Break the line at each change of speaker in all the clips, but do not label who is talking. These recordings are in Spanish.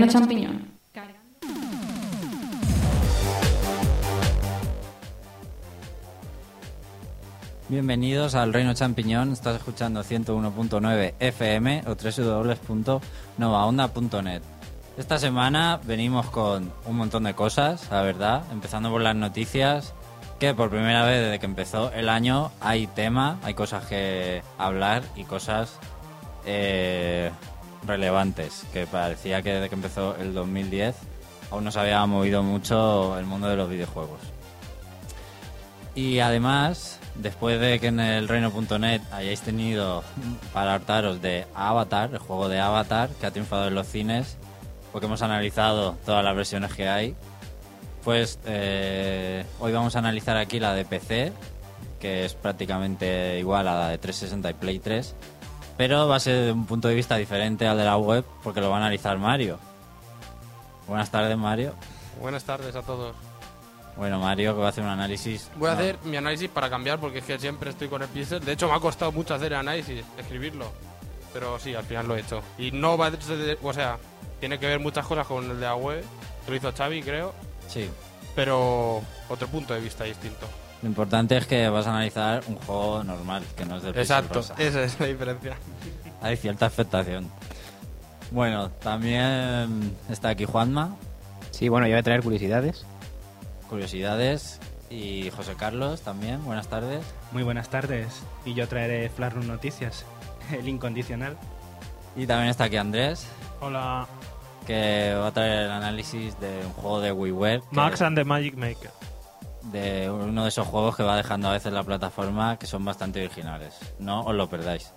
Reino champiñón.
Bienvenidos al Reino Champiñón. Estás escuchando 101.9 FM o www.novaonda.net. Esta semana venimos con un montón de cosas, la verdad, empezando por las noticias, que por primera vez desde que empezó el año hay tema, hay cosas que hablar y cosas eh, relevantes, que parecía que desde que empezó el 2010 aún no se había movido mucho el mundo de los videojuegos. Y además, después de que en el reino.net hayáis tenido para hartaros de Avatar, el juego de Avatar, que ha triunfado en los cines, porque hemos analizado todas las versiones que hay, pues eh, hoy vamos a analizar aquí la de PC, que es prácticamente igual a la de 360 y Play 3, pero va a ser de un punto de vista diferente al de la web, porque lo va a analizar Mario. Buenas tardes, Mario.
Buenas tardes a todos.
Bueno, Mario, que va a hacer un análisis.
Voy a hacer mi análisis para cambiar porque es que siempre estoy con el pixel. De hecho, me ha costado mucho hacer el análisis, escribirlo. Pero sí, al final lo he hecho. Y no va a ser- O sea, tiene que ver muchas cosas con el de la web. que Lo hizo Xavi, creo.
Sí.
Pero otro punto de vista distinto.
Lo importante es que vas a analizar un juego normal, que no es de Pixel
Exacto,
Rosa.
esa es la diferencia.
Hay cierta expectación. Bueno, también está aquí Juanma,
Sí, bueno, yo voy a traer curiosidades.
curiosidades, y José Carlos también. Buenas tardes.
Muy buenas tardes. Y yo traeré Flash Noticias, el incondicional.
Y también está aquí Andrés,
Hola,
que va a traer el análisis de un juego de WiiWare. que-
Max and the Magic Maker.
De uno de esos juegos que va dejando a veces la plataforma que son bastante originales. No os lo perdáis.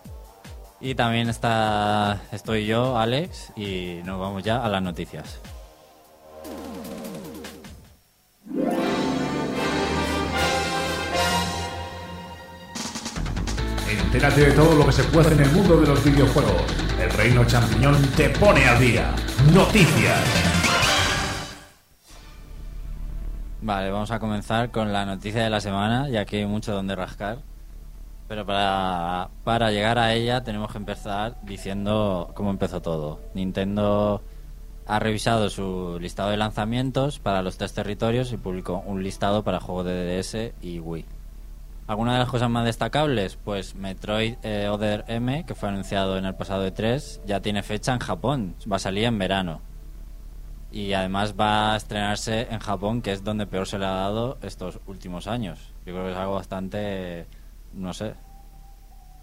Y también está estoy yo, Alex, y nos vamos ya a las noticias.
Entérate de todo lo que se puede en el mundo de los videojuegos. El Reino Champiñón te pone al día. Noticias.
Vale, vamos a comenzar con la noticia de la semana, ya que hay mucho donde rascar. Pero para, para llegar a ella tenemos que empezar diciendo cómo empezó todo. Nintendo ha revisado su listado de lanzamientos para los tres territorios y publicó un listado para juegos de DS y Wii. Algunas de las cosas más destacables, pues Metroid eh, Other M, que fue anunciado en el pasado E3, ya tiene fecha en Japón, va a salir en verano. Y además va a estrenarse en Japón, que es donde peor se le ha dado estos últimos años. Yo creo que es algo bastante, no sé,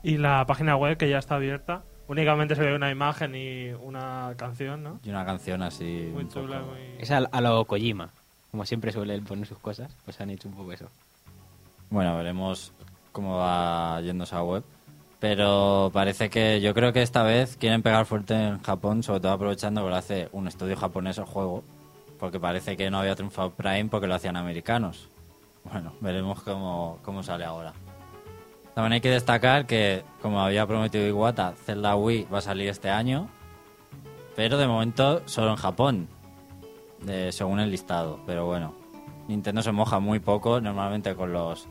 Y la página web que ya está abierta. Únicamente se ve una imagen y una canción, ¿no?
y una canción así.
Muy
poco-
chula, muy...
Es a, a lo Kojima. Como siempre suelen poner sus cosas, pues han hecho un poco eso.
Bueno, veremos cómo va yendo esa web. Pero parece que yo creo que esta vez quieren pegar fuerte en Japón, sobre todo aprovechando que lo hace un estudio japonés el juego. Porque parece que no había triunfado Prime porque lo hacían americanos. Bueno, veremos cómo, cómo sale ahora. También hay que destacar que, como había prometido Iwata, Zelda Wii va a salir este año. Pero de momento solo en Japón, según el listado. Pero bueno, Nintendo se moja muy poco, normalmente con los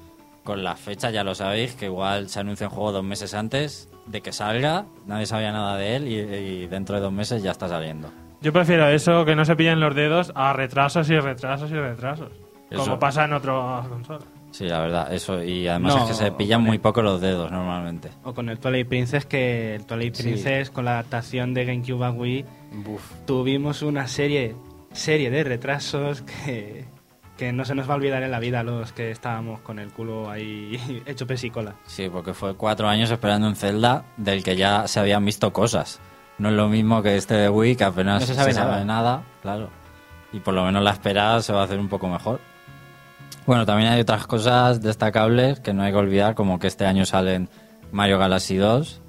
con las fechas, ya lo sabéis, que igual se anuncia un juego dos meses antes de que salga, nadie sabía nada de él y, y dentro de dos meses ya está saliendo.
Yo prefiero eso, que no se pillen los dedos, a retrasos y retrasos y retrasos.
Eso.
Como pasa en otras consolas.
Sí, la verdad, eso. Y además
No,
es que se pillan muy poco los dedos normalmente.
O con el Twilight Princess, que el Twilight
Sí.
Princess con la adaptación de GameCube a Wii
Buf.
tuvimos una serie serie de retrasos que, que no se nos va a olvidar en la vida los que estábamos con el culo ahí hecho pesicola.
Sí, porque fue cuatro años esperando un Zelda del que ya se habían visto cosas. No es lo mismo que este de Wii, que apenas
No se sabe nada.
nada, claro. Y por lo menos la espera se va a hacer un poco mejor. Bueno, también hay otras cosas destacables que no hay que olvidar, como que este año salen Mario Galaxy 2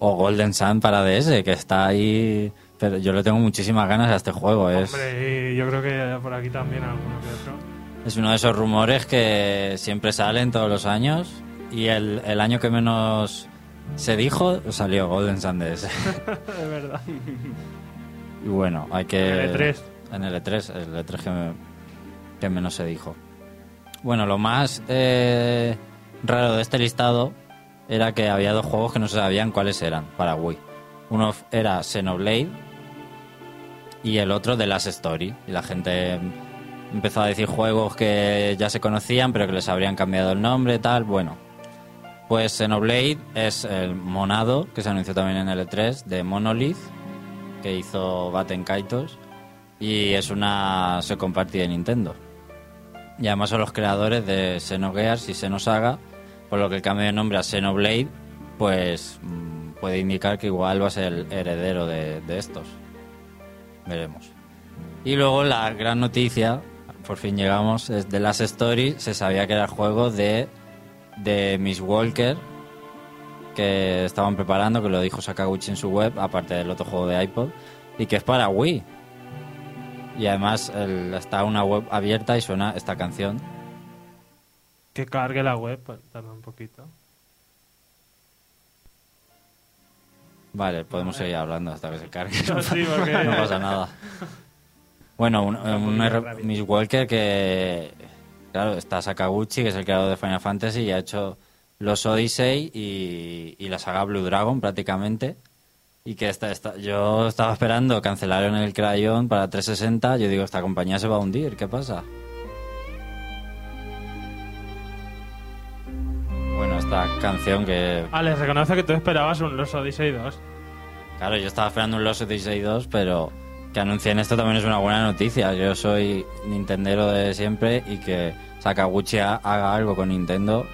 o Golden Sun para DS, que está ahí... Pero yo le tengo muchísimas ganas a este juego. Es,
Hombre, y yo creo que por aquí también alguno que otro.
Es uno de esos rumores que siempre salen todos los años y el, el año que menos se dijo salió Golden Sun DS.
Es verdad.
Y bueno, hay que...
En el E3.
En el E3, el E3 que, me- que menos se dijo. Bueno, lo más eh, raro de este listado era que había dos juegos que no se sabían cuáles eran para Wii. Uno era Xenoblade, y el otro The Last Story. Y la gente empezó a decir juegos que ya se conocían, pero que les habrían cambiado el nombre, tal. Bueno, pues Xenoblade es el monado, que se anunció también en el E3, de Monolith, que hizo Baten Kaitos, y es una se compartida de Nintendo. Y además son los creadores de Xenogears y Xenosaga, por lo que el cambio de nombre a Xenoblade, pues mm, puede indicar que igual va a ser el heredero de, de estos. Veremos. Y luego la gran noticia, por fin llegamos, es de Last Story. Se sabía que era el juego de, de Miss Walker que estaban preparando, que lo dijo Sakaguchi en su web, aparte del otro juego de iPod, y que es para Wii. Y además el- está una web abierta y suena esta canción.
Que cargue la web, pues, tarda un poquito.
Vale, podemos seguir hablando hasta que se cargue.
Sí, porque-
no pasa nada. Bueno, un, Miss Walker que, claro, está Sakaguchi, que es el creador de Final Fantasy, y ha hecho los Odyssey y, y la saga Blue Dragon prácticamente. Y que esta, esta- yo estaba esperando, cancelaron el Crayon para 360. Yo digo, esta compañía se va a hundir, ¿qué pasa? Bueno, esta canción que
Alex, reconoce que tú esperabas un Los Odyssey 2.
Claro, yo estaba esperando un Lost Odyssey 2, pero que anuncien esto también es una buena noticia. Yo soy Nintendero de siempre y que Sakaguchi ha- haga algo con Nintendo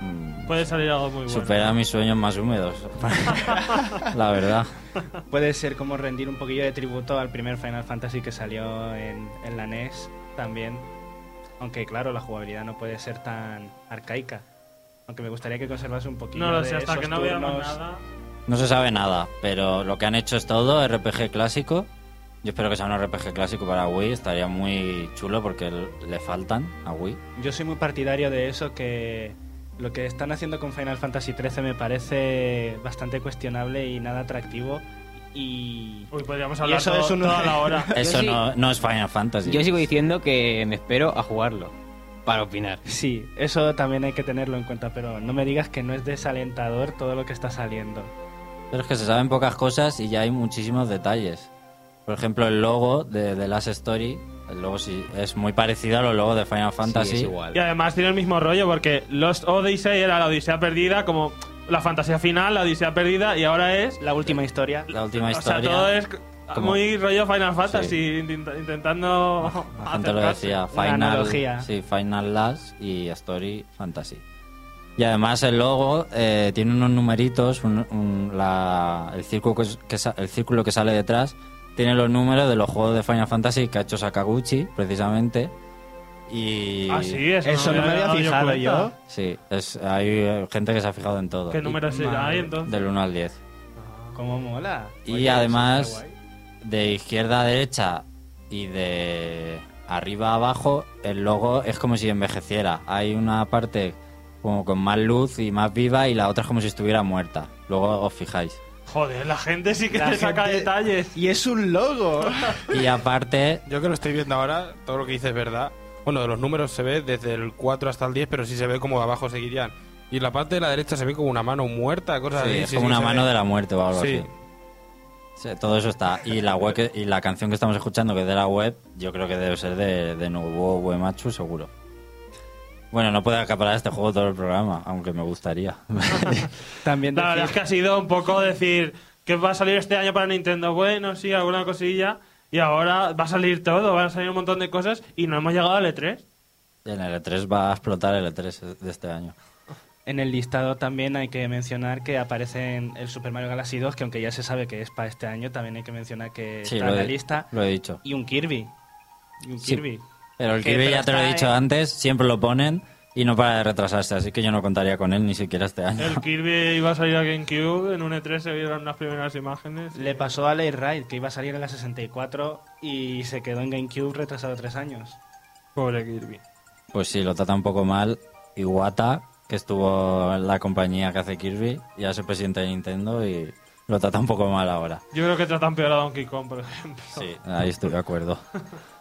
mm,
Puede salir algo muy bueno.
supera mis sueños más húmedos. La verdad.
Puede ser como rendir un poquillo de tributo al primer Final Fantasy que salió en, en la NES también. Aunque claro, la jugabilidad no puede ser tan arcaica. Aunque me gustaría que conservase un poquillo
No lo
de
sé, hasta
esos
que no veamos nada.
No se sabe nada, pero lo que han hecho es todo RPG clásico. Yo espero que sea un RPG clásico para Wii, estaría muy chulo porque le faltan a Wii.
Yo soy muy partidario de eso, que lo que están haciendo con Final Fantasy XIII me parece bastante cuestionable y nada atractivo. Y,
Uy, podríamos
y
hablar
eso
todo-
es un...
toda la hora.
Eso
sí-
no, no es Final Fantasy.
Yo sigo diciendo que me espero a jugarlo para opinar.
Sí, eso también hay que tenerlo en cuenta, pero no me digas que no es desalentador todo lo que está saliendo.
Pero es que se saben pocas cosas y ya hay muchísimos detalles. Por ejemplo, el logo de The Last Story, el logo sí es muy parecido a los logos de Final Fantasy.
Sí, es igual.
Y además tiene el mismo rollo porque Lost Odyssey era la Odisea perdida, como la fantasía final, la Odisea perdida, y ahora es.
La última historia.
La última
O sea,
historia.
todo es
como-
muy rollo Final Fantasy, intenta- intentando.
La gente lo decía, Final, sí, Final Last y Story Fantasy. Y además el logo eh, tiene unos numeritos, un- un- la- el, círculo que, que el círculo que sale detrás tiene los números de los juegos de Final Fantasy que ha hecho Sakaguchi, precisamente. Y
Ah, sí, eso,
Eso no me había fijado yo.
Sí, es, hay eh, gente que se ha fijado en todo.
¿Qué números hay entonces?
Del 1 al 10.
¿Cómo mola?
Y
Oye,
además, de izquierda a derecha y de arriba a abajo, el logo es como si envejeciera. Hay una parte como con más luz y más viva y la otra es como si estuviera muerta. Luego os fijáis.
Joder, la gente sí que
La
te saca detalles.
Y es un logo.
Y aparte,
Yo que lo estoy viendo ahora, todo lo que dices es verdad. Bueno, de los números se ve desde el 4 hasta el 10, pero sí se ve como de abajo seguirían. Y la parte de la derecha se ve como una mano muerta, cosas
sí,
así.
es como
sí,
una mano
ve.
de la muerte o algo
Sí.
así. Sí, todo eso está. Y la web que- y la canción que estamos escuchando, que es de la web, yo creo que debe ser de, de Nobuo Uematsu, seguro. Bueno, no puedo acaparar este juego todo el programa, aunque me gustaría.
También
La verdad es que ha sido un poco decir que va a salir este año para Nintendo. Bueno, sí, alguna cosilla. Y ahora va a salir todo, van a salir un montón de cosas y no hemos llegado al E E3.
En el E3 va a explotar el E3 de este año.
En el listado también hay que mencionar que aparece en el Super Mario Galaxy 2, que aunque ya se sabe que es para este año, también hay que mencionar que
Sí,
está en la
he,
lista.
lo he dicho.
Y un Kirby. Y un
Sí.
Kirby.
Pero el Kirby ya te lo he dicho
en-
antes, siempre lo ponen y no para de retrasarse, así que yo no contaría con él ni siquiera este año.
El Kirby iba a salir a GameCube, en un E3 se vieron las primeras imágenes.
Le pasó a Late Ride, que iba a salir en la 64 y se quedó en GameCube retrasado tres años.
Pobre Kirby.
Pues sí, lo trata un poco mal. Iwata, que estuvo en la compañía que hace Kirby, ya es el presidente de Nintendo y lo trata un poco mal ahora.
Yo creo que tratan peor a Donkey Kong, por ejemplo.
Sí, ahí estoy de acuerdo.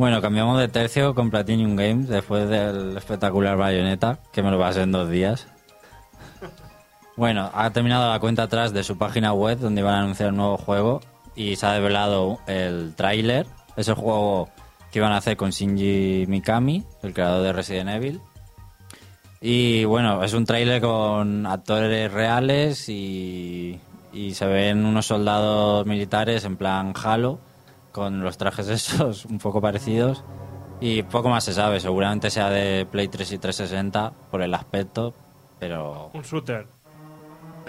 Bueno, cambiamos de tercio con Platinum Games después del espectacular Bayonetta, que me lo pasé en dos días. Bueno, ha terminado la cuenta atrás de su página web donde iban a anunciar un nuevo juego y se ha develado el tráiler. Es el juego que iban a hacer con Shinji Mikami, el creador de Resident Evil. Y bueno, es un tráiler con actores reales y se ven unos soldados militares en plan Halo, con los trajes esos un poco parecidos. Y poco más se sabe, seguramente sea de Play 3 y 360 por el aspecto, pero
Un shooter.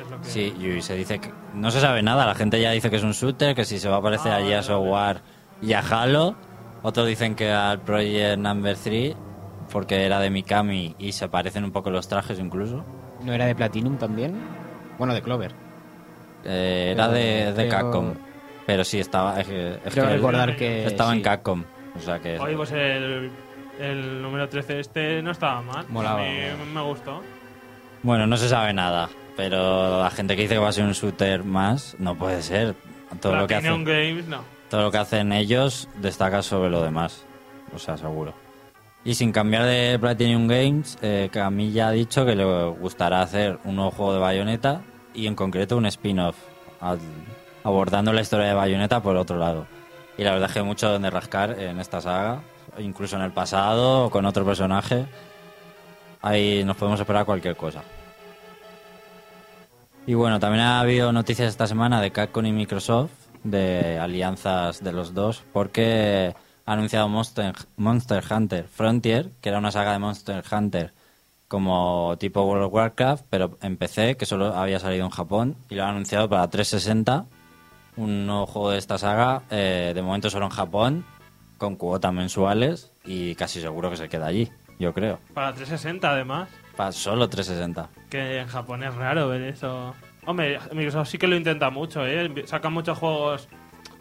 Es lo que-
Sí, y se dice que no se sabe nada. La gente ya dice que es un shooter, que si se va a parecer
Ah,
a Gears of War y a Halo. Otros dicen que al Project Number 3, porque era de Mikami y se parecen un poco los trajes incluso.
¿No era de Platinum también? Bueno, de Clover.
Eh, era de, de Capcom. Pero sí, estaba. Es que, es
Creo
que
recordar que
estaba en. Capcom. O sea que.
Oye, pues el, el número 13 este no estaba mal.
Molaba,
A mí
molaba.
me gustó.
Bueno, no se sabe nada. Pero la gente que dice que va a ser un shooter más, no puede ser. Todo lo que
Platinum
hacen.
Games, no.
todo lo que hacen ellos destaca sobre lo demás. O sea, seguro. Y sin cambiar de Platinum Games, eh, Camilla ha dicho que le gustará hacer un nuevo juego de Bayonetta y en concreto un spin-off, al- abordando la historia de Bayonetta por otro lado. Y la verdad es que hay mucho donde rascar en esta saga, incluso en el pasado o con otro personaje. Ahí nos podemos esperar cualquier cosa. Y bueno, también ha habido noticias esta semana de Capcom y Microsoft, de alianzas de los dos, porque ha anunciado Monster, Monster Hunter Frontier, que era una saga de Monster Hunter como tipo World of Warcraft, pero en PC, que solo había salido en Japón, y lo han anunciado para 360, un nuevo juego de esta saga, eh, de momento solo en Japón, con cuotas mensuales, y casi seguro que se queda allí, yo creo.
Para 360 además.
Para solo 360.
Que en Japón es raro ver eso. Hombre, Microsoft sí que lo intenta mucho, ¿eh? Sacan muchos juegos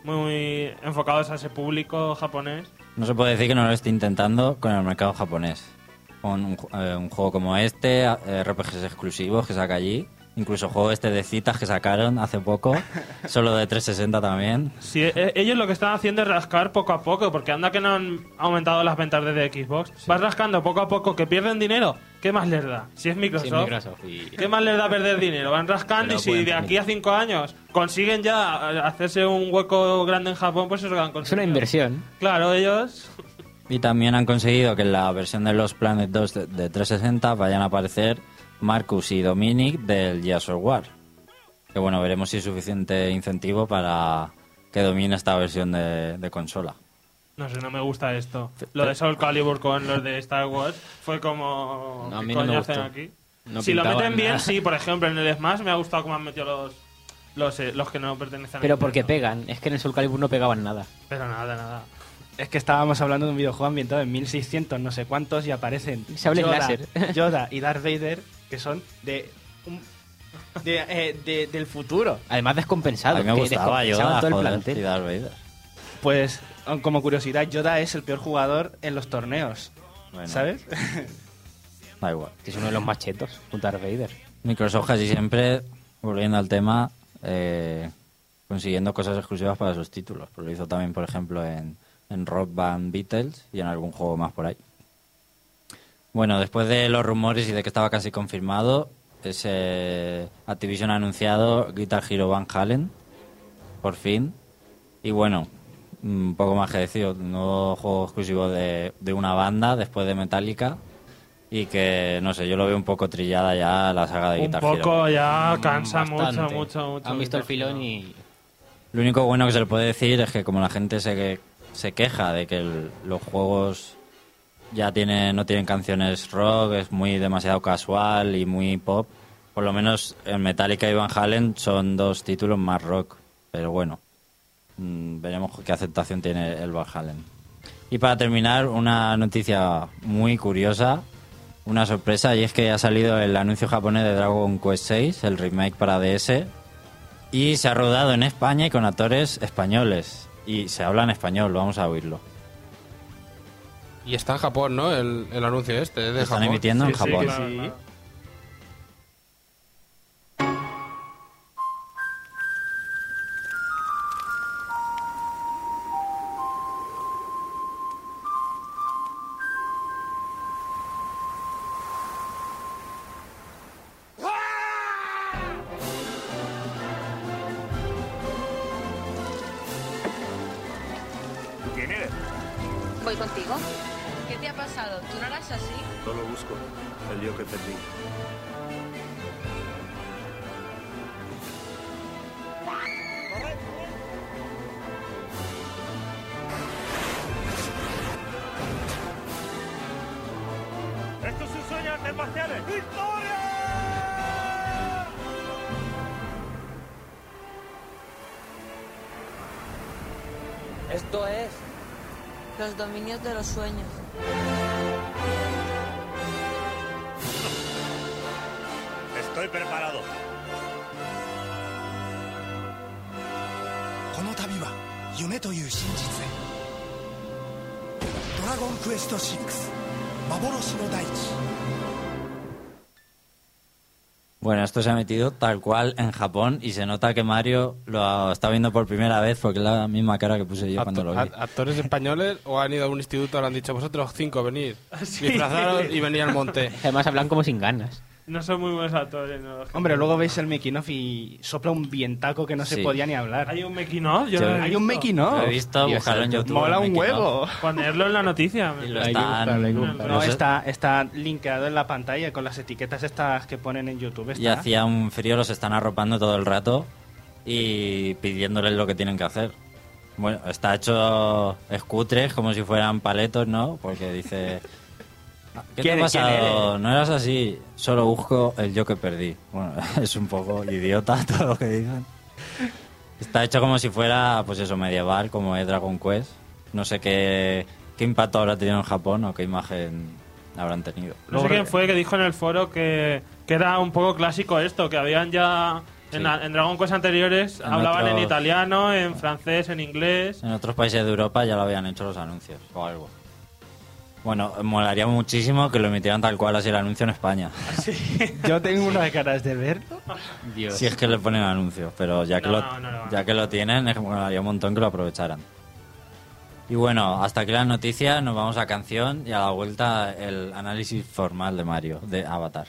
muy enfocados a ese público japonés.
No se puede decir que no lo esté intentando con el mercado japonés. Un, ju- eh, un juego como este, eh, RPGs exclusivos que saca allí, incluso juego este de citas que sacaron hace poco, solo de 360 también.
Sí, e- ellos lo que están haciendo es rascar poco a poco, porque anda que no han aumentado las ventas desde Xbox. Vas rascando poco a poco, que pierden dinero. ¿Qué más les da? Si es Microsoft.
Sí, Microsoft. Y...
¿Qué más les da perder dinero? Van rascando y si de aquí a cinco años consiguen ya hacerse un hueco grande en Japón, pues eso lo han
Es
conseguido.
una inversión.
Claro, ellos...
Y también han conseguido que en la versión de los Planet 2 de, de 360 vayan a aparecer Marcus y Dominic del Gears of War. Que bueno, veremos si es suficiente incentivo para que domine esta versión de, de consola.
No sé, no me gusta esto. Lo de Soul Calibur con los de Star Wars fue como...
No, a
¿qué
mí no
coño
me
hacen
gustó.
aquí?
No
si lo meten bien,
nada.
sí. Por ejemplo, en el Smash me ha gustado cómo han metido los... Los, eh, los que no pertenecen a
Pero porque pegan. Es que en el Soul Calibur no pegaban nada.
Pero nada, nada.
Es que estábamos hablando de un videojuego ambientado en 1600 no sé cuántos y aparecen Yoda,
láser.
Yoda y Darth Vader que son de, un- de, eh, de- del futuro.
Además descompensado.
A mí me
que
gustaba Yoda,
todo el plantel.
y Darth Vader.
Pues como curiosidad, Yoda es el peor jugador en los torneos,
Bueno,
¿sabes?
Da igual.
Es uno de los más chetos, junto a Darth Vader.
Microsoft casi siempre, volviendo al tema, eh, consiguiendo cosas exclusivas para sus títulos. Lo hizo también, por ejemplo, en, en Rock Band Beatles y en algún juego más por ahí. Bueno, después de los rumores y de que estaba casi confirmado, ese Activision ha anunciado Guitar Hero Van Halen, por fin. Y bueno, un poco más que decir, un nuevo juego exclusivo de, de una banda después de Metallica. Y que, no sé, yo lo veo un poco trillada ya la saga de
Un
Guitar Hero.
poco ya cansa
Bastante.
mucho, mucho, mucho.
Han visto el filón y...
Lo único bueno que se le puede decir es que como la gente se, se queja de que los juegos ya tienen, no tienen canciones rock, es muy demasiado casual y muy pop, por lo menos en Metallica y Van Halen son dos títulos más rock. Pero bueno, mm, veremos qué aceptación tiene el Van Halen. Y para terminar, una noticia muy curiosa, una sorpresa, y es que ha salido el anuncio japonés de Dragon Quest VI, el remake para DS, y se ha rodado en España y con actores españoles. Y se habla en español, vamos a oírlo.
Y está en Japón, ¿no? El, el anuncio este, es de
Lo están
Japón.
emitiendo en
Sí, sí,
Japón.
claro,
Sí.
claro.
Dominios de los sueños.
Bueno, esto se ha metido tal cual en Japón y se nota que Mario lo está viendo por primera vez porque es la misma cara que puse yo cuando lo vi.
Acto- ¿Actores españoles o han ido a un instituto y le han dicho vosotros cinco venid?
Sí.
Disfrazaros y venid al monte.
Además hablan como sin ganas.
No son muy buenos actores. No.
Hombre, luego veis el making of y sopla un vientaco que no se
Sí.
podía ni hablar.
Hay un making of, yo
Yo-
no lo he
Hay un
visto.
making of.
Lo he visto, buscarlo en YouTube.
Mola
el
un
making
huevo.
Ponerlo en la noticia.
Y lo
Hay que
están...
buscarlo, hay que buscarlo.
No,
no sé-
está, está linkeado en la pantalla con las etiquetas estas que ponen en YouTube.
Y
Está.
hacía un frío, los están arropando todo el rato y pidiéndoles lo que tienen que hacer. Bueno, está hecho escutres como si fueran paletos, ¿no? Porque dice... ¿Qué te
¿Quién-
ha pasado? No eras así, solo busco el yo que perdí. Bueno, es un poco idiota todo lo que dicen. Está hecho como si fuera, pues eso, medieval, como es Dragon Quest. No sé qué, qué impacto habrá tenido en Japón o qué imagen habrán tenido.
No sé quién fue que dijo en el foro que, que era un poco clásico esto, que habían ya en,
Sí.
a- en Dragon Quest anteriores
En
hablaban en
otros-
italiano, en francés, en inglés.
En otros países de Europa ya lo habían hecho los anuncios o algo. Bueno, molaría muchísimo que lo emitieran tal cual así el anuncio en España.
Yo tengo unas ganas de verlo.
Dios.
Si es que le ponen anuncios, pero ya que,
No,
lo,
no, no
ya que lo tienen, es que molaría un montón que lo aprovecharan. Y bueno, hasta aquí las noticias, nos vamos a canción y a la vuelta el análisis formal de Mario, de Avatar.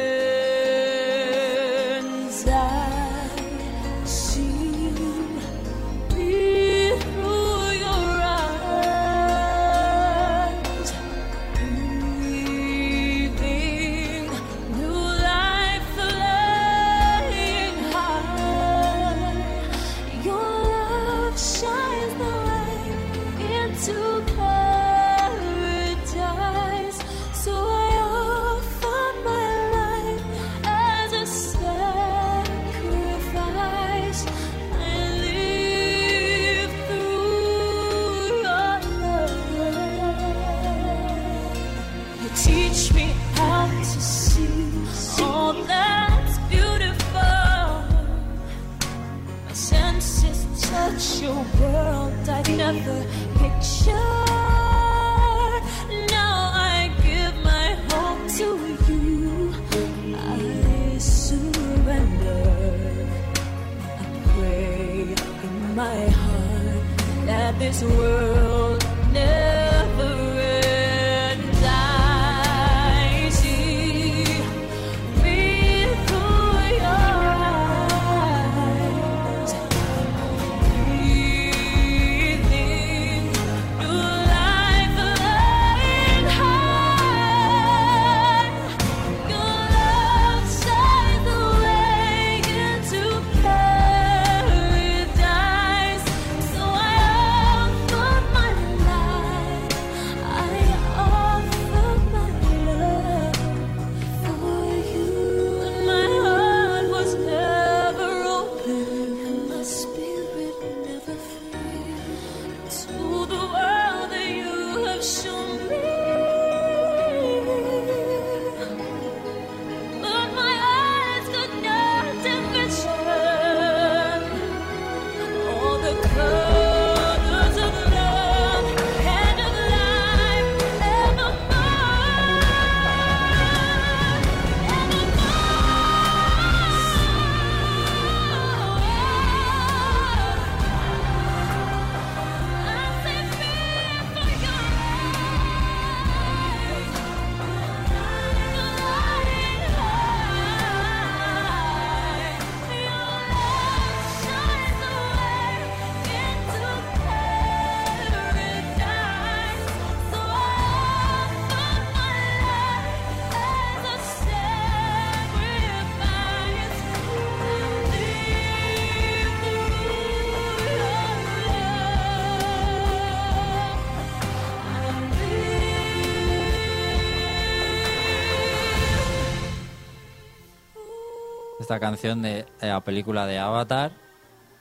Esta canción de la película de Avatar,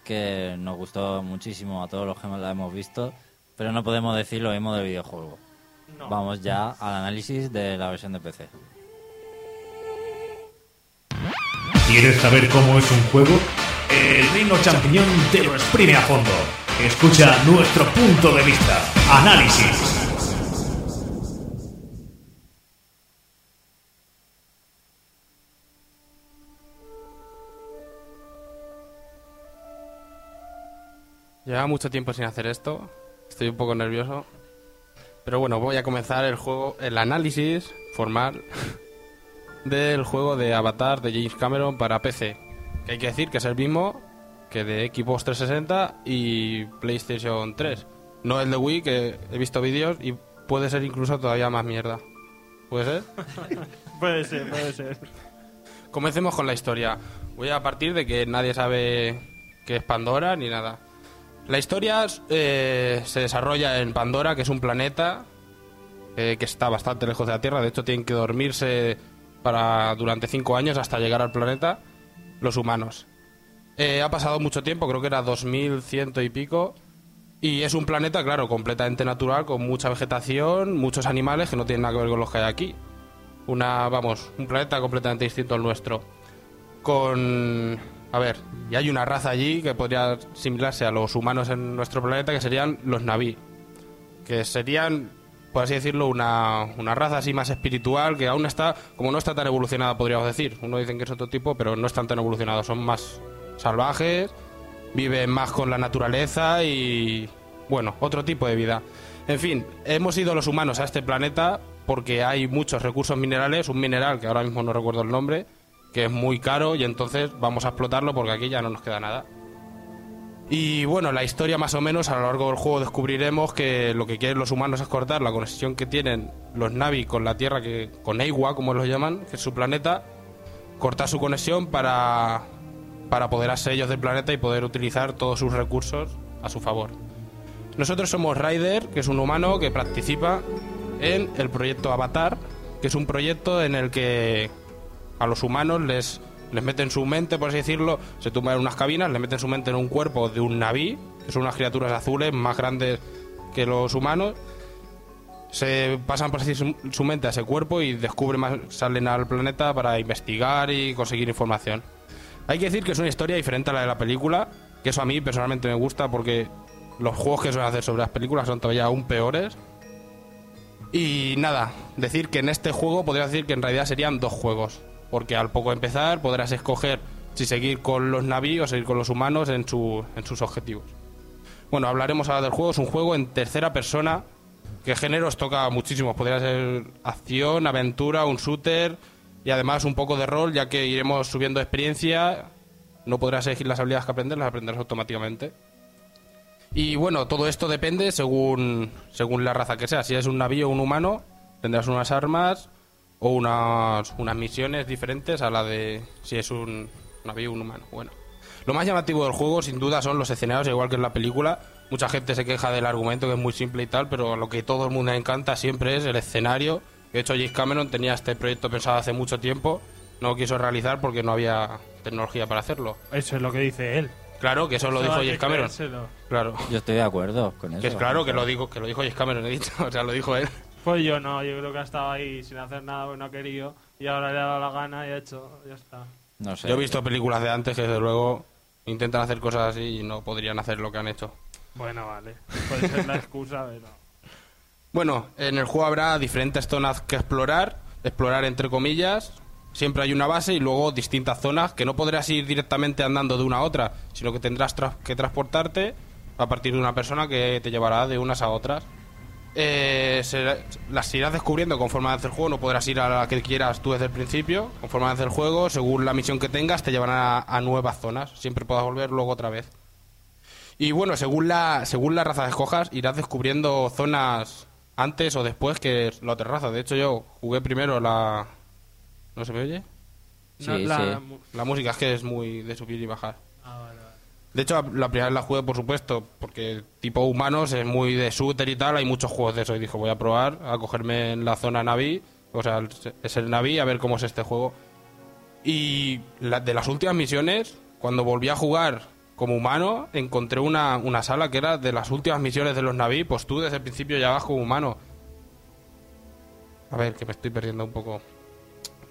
que nos gustó muchísimo a todos los que la hemos visto, pero no podemos decir lo mismo del videojuego. Vamos ya al análisis de la versión de PC.
¿Quieres saber cómo es un juego? El Reino Champiñón te lo exprime a fondo. Escucha nuestro punto de vista. Análisis.
Lleva mucho tiempo sin hacer esto. Estoy un poco nervioso. Pero bueno, voy a comenzar el juego, el análisis formal del juego de Avatar de James Cameron para PC. Que hay que decir que es el mismo que de Xbox 360 y PlayStation 3. No el de Wii, que he visto vídeos y puede ser incluso todavía más mierda. ¿Puede ser?
Puede ser, puede ser.
Comencemos con la historia. Voy a partir de que nadie sabe qué es Pandora ni nada. La historia eh, se desarrolla en Pandora, que es un planeta eh, que está bastante lejos de la Tierra. De hecho, tienen que dormirse para durante cinco años hasta llegar al planeta los humanos. Eh, ha pasado mucho tiempo, creo que era 2100 y pico. Y es un planeta, claro, completamente natural, con mucha vegetación, muchos animales que no tienen nada que ver con los que hay aquí. Una, vamos, un planeta completamente distinto al nuestro. Con a ver, y hay una raza allí que podría similarse a los humanos en nuestro planeta, que serían los Naví. Que serían, por así decirlo, una, una raza así más espiritual, que aún está, como no está tan evolucionada, podríamos decir. Uno dicen que es otro tipo, pero no están tan evolucionados. Son más salvajes, viven más con la naturaleza y, bueno, otro tipo de vida. En fin, hemos ido los humanos a este planeta porque hay muchos recursos minerales, un mineral que ahora mismo no recuerdo el nombre, que es muy caro y entonces vamos a explotarlo porque aquí ya no nos queda nada. Y bueno, la historia más o menos a lo largo del juego descubriremos que lo que quieren los humanos es cortar la conexión que tienen los Navi con la Tierra, que con Eiwa, como los llaman, que es su planeta, cortar su conexión para, para apoderarse ellos del planeta y poder utilizar todos sus recursos a su favor. Nosotros somos Ryder, que es un humano que participa en el proyecto Avatar, que es un proyecto en el que a los humanos les, les meten su mente, por así decirlo, se tumban en unas cabinas, les meten su mente en un cuerpo de un naví, que son unas criaturas azules más grandes que los humanos. Se pasan por así su, mente a ese cuerpo y descubren más, salen al planeta para investigar y conseguir información. Hay que decir que es una historia diferente a la de la película, que eso a mí personalmente me gusta porque los juegos que suelen hacer sobre las películas son todavía aún peores. Y nada, decir que en este juego podría decir que en realidad serían dos juegos porque al poco empezar podrás escoger si seguir con los navíos o seguir con los humanos en, su, en sus objetivos. Bueno, hablaremos ahora del juego. Es un juego en tercera persona. que géneros toca muchísimos? Podría ser acción, aventura, un shooter y además un poco de rol, ya que iremos subiendo experiencia. No podrás elegir las habilidades que aprender, las aprenderás automáticamente. Y bueno, todo esto depende según, según la raza que sea. Si es un navío o un humano, tendrás unas armas, o unas, unas misiones diferentes a la de si es un navío o un humano. Bueno, lo más llamativo del juego, sin duda, son los escenarios, igual que en la película. Mucha gente se queja del argumento, que es muy simple y tal, pero lo que todo el mundo le encanta siempre es el escenario. De hecho, James Cameron tenía este proyecto pensado hace mucho tiempo, no lo quiso realizar porque no había tecnología para hacerlo.
Eso es lo que dice él.
Claro, que eso lo dijo James Cameron.
creérselo.
Claro.
Yo estoy de acuerdo con eso.
Que es claro que lo digo, que lo dijo James Cameron, he dicho, o sea, lo dijo él.
Pues yo no, yo creo que ha estado ahí sin hacer nada porque no ha querido y ahora le ha dado la gana y ha hecho, ya está.
No sé.
Yo he visto películas de antes que desde luego intentan hacer cosas así y no podrían hacer lo que han hecho.
Bueno, vale. Puede ser la excusa, pero...
Bueno, en el juego habrá diferentes zonas que explorar, explorar entre comillas. Siempre hay una base y luego distintas zonas que no podrás ir directamente andando de una a otra, sino que tendrás tra- que transportarte a partir de una persona que te llevará de unas a otras. Eh, las irás descubriendo conforme avances el juego, no podrás ir a la que quieras tú desde el principio. Conforme avances el juego, según la misión que tengas, te llevarán a, a nuevas zonas. Siempre puedas volver luego otra vez. Y bueno, según la, según la raza que escojas, irás descubriendo zonas antes o después que la otra raza. De hecho, yo jugué primero la. ¿No se me oye?
Sí,
la-
sí.
mu-
La música es que es muy de subir y bajar.
Ah, vale.
De hecho, la primera vez la jugué, por supuesto, porque tipo humanos es muy de shooter y tal, hay muchos juegos de eso. Y dije, voy a probar a cogerme en la zona Navi, o sea, es el Navi, a ver cómo es este juego. Y de las últimas misiones, cuando volví a jugar como humano, encontré una, una sala que era de las últimas misiones de los Naví, pues tú desde el principio ya vas como humano. A ver, que me estoy perdiendo un poco.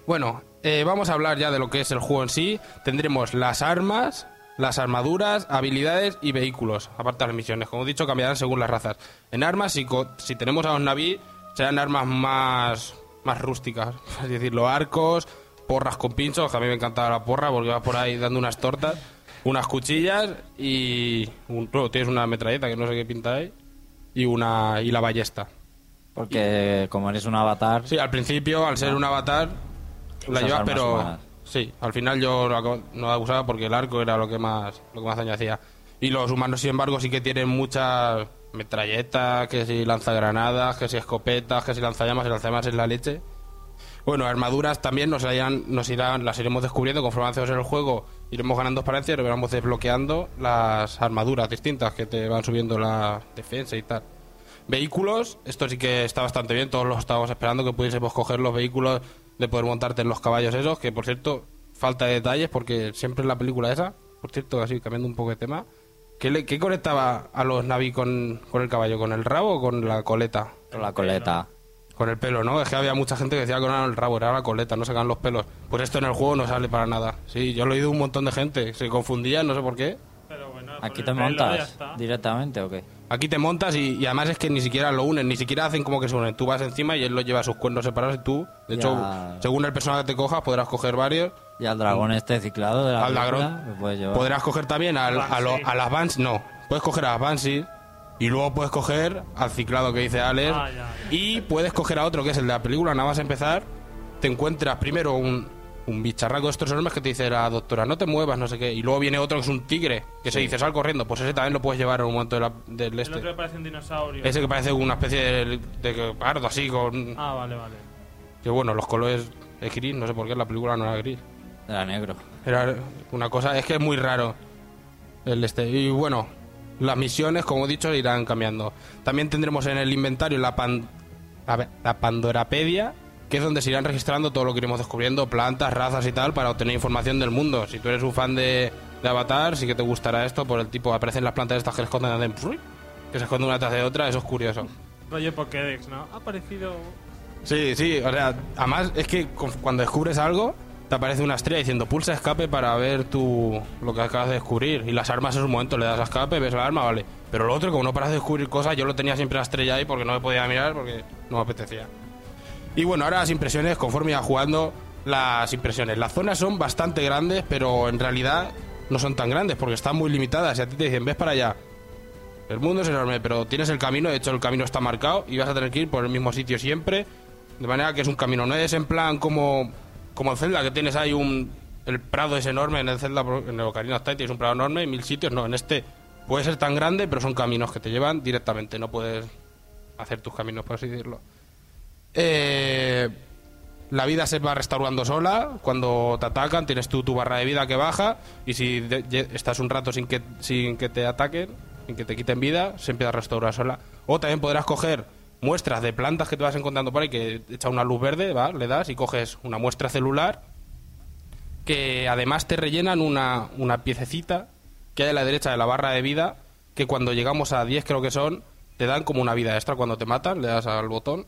Bueno, eh, vamos a hablar ya de lo que es el juego en sí. Tendremos las armas, las armaduras, habilidades y vehículos, aparte de las misiones. Como he dicho, cambiarán según las razas. En armas, si, si tenemos a los Naví, serán armas más, más rústicas. Es decir, los arcos, porras con pinchos, que a mí me encantaba la porra porque vas por ahí dando unas tortas, unas cuchillas y un, tienes una metralleta que no sé qué pinta ahí y una y la ballesta.
Porque como eres un avatar,
Sí, al principio, al ser un avatar, la llevas, pero. Sí, al final yo no la usaba porque el arco era lo que más lo que más daño hacía. Y los humanos, sin embargo, sí que tienen muchas metralletas, que si lanzagranadas, que si escopetas, que si lanzallamas, el lanzallamas es la leche. Bueno, armaduras también nos, hayan- nos irán, las iremos descubriendo conforme avancemos el juego. Iremos ganando experiencia y vamos desbloqueando las armaduras distintas que te van subiendo la defensa y tal. Vehículos, esto sí que está bastante bien, todos los estábamos esperando que pudiésemos coger los vehículos de poder montarte en los caballos esos, que por cierto, falta de detalles porque siempre en la película esa, por cierto, así cambiando un poco de tema, ¿qué, le- qué conectaba a los naví con, con el caballo? ¿Con el rabo o con la coleta?
con la coleta.
Con el pelo, ¿no? Es que había mucha gente que decía que no era el rabo, era la coleta, no sacan los pelos. Pues esto en el juego no sale para nada. Sí, yo lo he oído un montón de gente, se confundía, no sé por qué.
Pero bueno,
Aquí te montas directamente o qué?
Aquí te montas y, y además es que ni siquiera lo unen, ni siquiera hacen como que se unen. Tú vas encima y él lo lleva a sus cuernos separados y tú, de hecho, según el personaje que te cojas, podrás coger varios.
Y al dragón este ciclado de la
Al dragón. Podrás coger también al- a, lo- a las Vans, no. Puedes coger a las Banshee y luego puedes coger al ciclado que dice Alex.
Ah, ya, ya.
Y puedes coger a otro que es el de la película, nada más empezar. Te encuentras primero un, un bicharraco de estos enormes que te dice la doctora, no te muevas, no sé qué. Y luego viene otro que es un tigre, que se dice, sal corriendo. Pues ese también lo puedes llevar en un momento de la- del
El
este.
otro que parece un dinosaurio.
Ese que parece una especie de, de pardo así, con.
Ah, vale, vale.
Que bueno, los colores es gris, no sé por qué en la película no era gris.
Era negro.
Era una cosa, es que es muy raro el este. Y bueno, las misiones, como he dicho, irán cambiando. También tendremos en el inventario la, pan, a ver, la Pandorapedia, que es donde se irán registrando todo lo que iremos descubriendo, plantas, razas y tal, para obtener información del mundo. Si tú eres un fan de, de Avatar, sí que te gustará esto por el tipo, aparecen las plantas estas que se esconden, hacen que se esconden una tras de otra, eso es curioso.
Rollo Pokédex, ¿no? Ha aparecido...
Sí, sí, o sea, además es que cuando descubres algo, te aparece una estrella diciendo pulsa escape para ver tu, lo que acabas de descubrir. Y las armas en un momento le das a escape, ves la arma, vale. Pero lo otro, como no paras de descubrir cosas, yo lo tenía siempre la estrella ahí porque no me podía mirar porque no me apetecía. Y bueno, ahora las impresiones, conforme iba jugando, las impresiones. Las zonas son bastante grandes, pero en realidad no son tan grandes porque están muy limitadas. Y a ti te dicen, ves para allá. El mundo es enorme, pero tienes el camino, de hecho el camino está marcado y vas a tener que ir por el mismo sitio siempre. De manera que es un camino, no es en plan como, como en Zelda, que tienes ahí un... El prado es enorme, en el Zelda, en el Ocarina of Time tienes un prado enorme, mil sitios, no, en este puede ser tan grande, pero son caminos que te llevan directamente, no puedes hacer tus caminos, por así decirlo. Eh, la vida se va restaurando sola. Cuando te atacan, tienes tú tu barra de vida que baja. Y si estás un rato sin que, sin que te ataquen, sin que te quiten vida, se empieza a restaurar sola. O también podrás coger muestras de plantas que te vas encontrando por ahí, que echa una luz verde, ¿va? le das y coges una muestra celular. Que además te rellenan una, una piececita que hay a la derecha de la barra de vida. Que cuando llegamos a 10, creo que son, te dan como una vida extra cuando te matan, le das al botón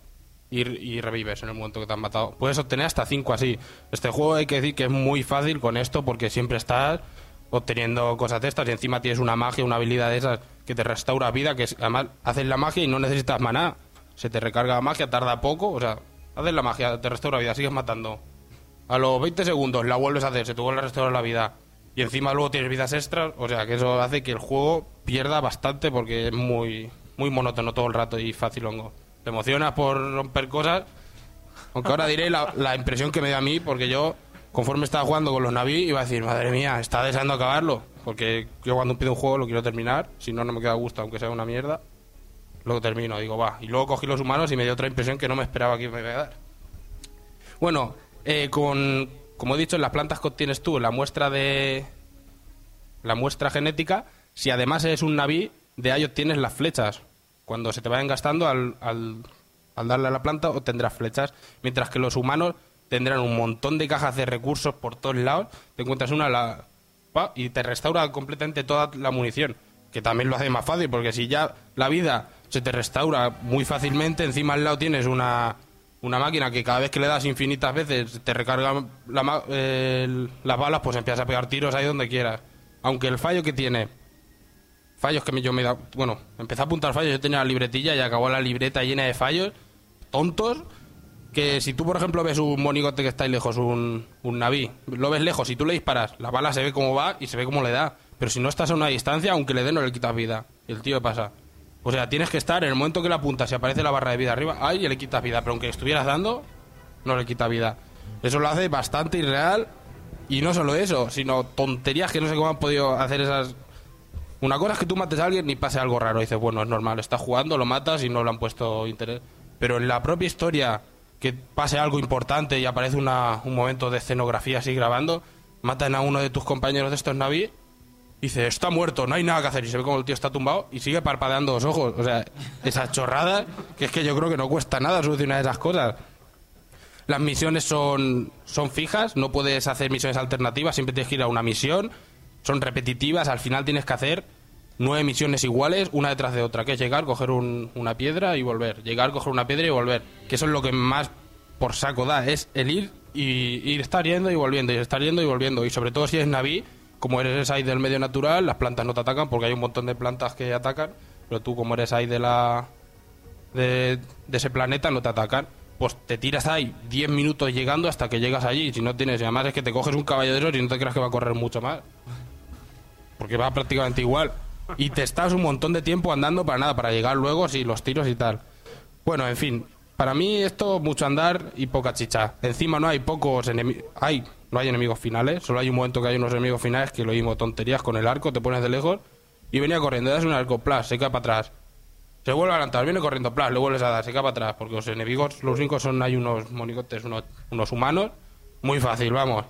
y, y revives en el momento que te han matado. Puedes obtener hasta 5 así. Este juego hay que decir que es muy fácil con esto porque siempre estás obteniendo cosas de estas y encima tienes una magia, una habilidad de esas que te restaura vida, que además haces la magia y no necesitas maná. Se te recarga la magia, tarda poco, o sea, haces la magia, te restaura vida, sigues matando. A los 20 segundos la vuelves a hacer, se te vuelve a restaurar la vida. Y encima luego tienes vidas extras, o sea que eso hace que el juego pierda bastante porque es muy, muy monótono todo el rato y fácil hongo. Te emocionas por romper cosas, aunque ahora diré la, impresión que me da a mí, porque yo, conforme estaba jugando con los Naví, iba a decir, madre mía, está deseando acabarlo. Porque yo cuando pido un juego lo quiero terminar, si no, no me queda gusto, aunque sea una mierda. Luego termino, digo, va. Y luego cogí los humanos y me dio otra impresión que no me esperaba que me iba a dar. Bueno, eh, con, como he dicho, en las plantas que obtienes tú la muestra de. La muestra genética, si además eres un naví, de ahí obtienes las flechas. Cuando se te vayan gastando, al, al, al darle a la planta obtendrás flechas. Mientras que los humanos tendrán un montón de cajas de recursos por todos lados. Te encuentras una la, pa, y te restaura completamente toda la munición. Que también lo hace más fácil, porque si ya la vida se te restaura muy fácilmente, encima al lado tienes una, una máquina que cada vez que le das infinitas veces te recarga la el- las balas, pues empiezas a pegar tiros ahí donde quieras. Aunque el fallo que tiene fallos que me- yo me da bueno empecé a apuntar fallos yo tenía la libretilla y acabó la libreta llena de fallos tontos que si tú por ejemplo ves un monigote que está ahí lejos un, un naví lo ves lejos y tú le disparas la bala se ve cómo va y se ve cómo le da pero si no estás a una distancia aunque le den no le quitas vida. El tío pasa. O sea tienes que estar en el momento que le apuntas y aparece la barra de vida arriba ahí le quitas vida pero aunque estuvieras dando no le quita vida. Eso lo hace bastante irreal y no solo eso sino tonterías que no sé cómo han podido hacer esas una cosa es que tú mates a alguien y pase algo raro. Dices, bueno, es normal, estás jugando, lo matas y no le han puesto interés. Pero en la propia historia, que pase algo importante y aparece una- un momento de escenografía así grabando, matan a uno de tus compañeros de estos naví, y dice, está muerto, no hay nada que hacer. Y se ve como el tío está tumbado y sigue parpadeando los ojos. O sea, esas chorradas, que es que yo creo que no cuesta nada solucionar esas cosas. Las misiones son, son fijas, no puedes hacer misiones alternativas, siempre tienes que ir a una misión, son repetitivas, al final tienes que hacer nueve misiones iguales, una detrás de otra, que es llegar, coger un- una piedra y volver, llegar, coger una piedra y volver, que eso es lo que más por saco da, es el ir y ir estar yendo y volviendo, y estar yendo y volviendo, y sobre todo si eres naví, como eres ahí del medio natural, las plantas no te atacan porque hay un montón de plantas que atacan, pero tú como eres ahí de la de, ese planeta no te atacan. Pues te tiras ahí 10 minutos llegando hasta que llegas allí. Si no tienes, además es que te coges un esos y no te creas que va a correr mucho más. Porque va prácticamente igual. Y te estás un montón de tiempo andando para nada, para llegar luego, sí, los tiros y tal. Bueno, en fin. Para mí esto mucho andar y poca chicha. Encima no hay pocos enemigos. Hay, no hay enemigos finales. Solo hay un momento que hay unos enemigos finales que lo mismo tonterías con el arco, te pones de lejos y venía corriendo, das un arco, plas, se cae para atrás. Se vuelve a levantar, viene corriendo, plas, le vuelves a dar, se cae para atrás. Porque los enemigos, los únicos son, hay unos monigotes, unos, unos humanos. Muy fácil, vamos.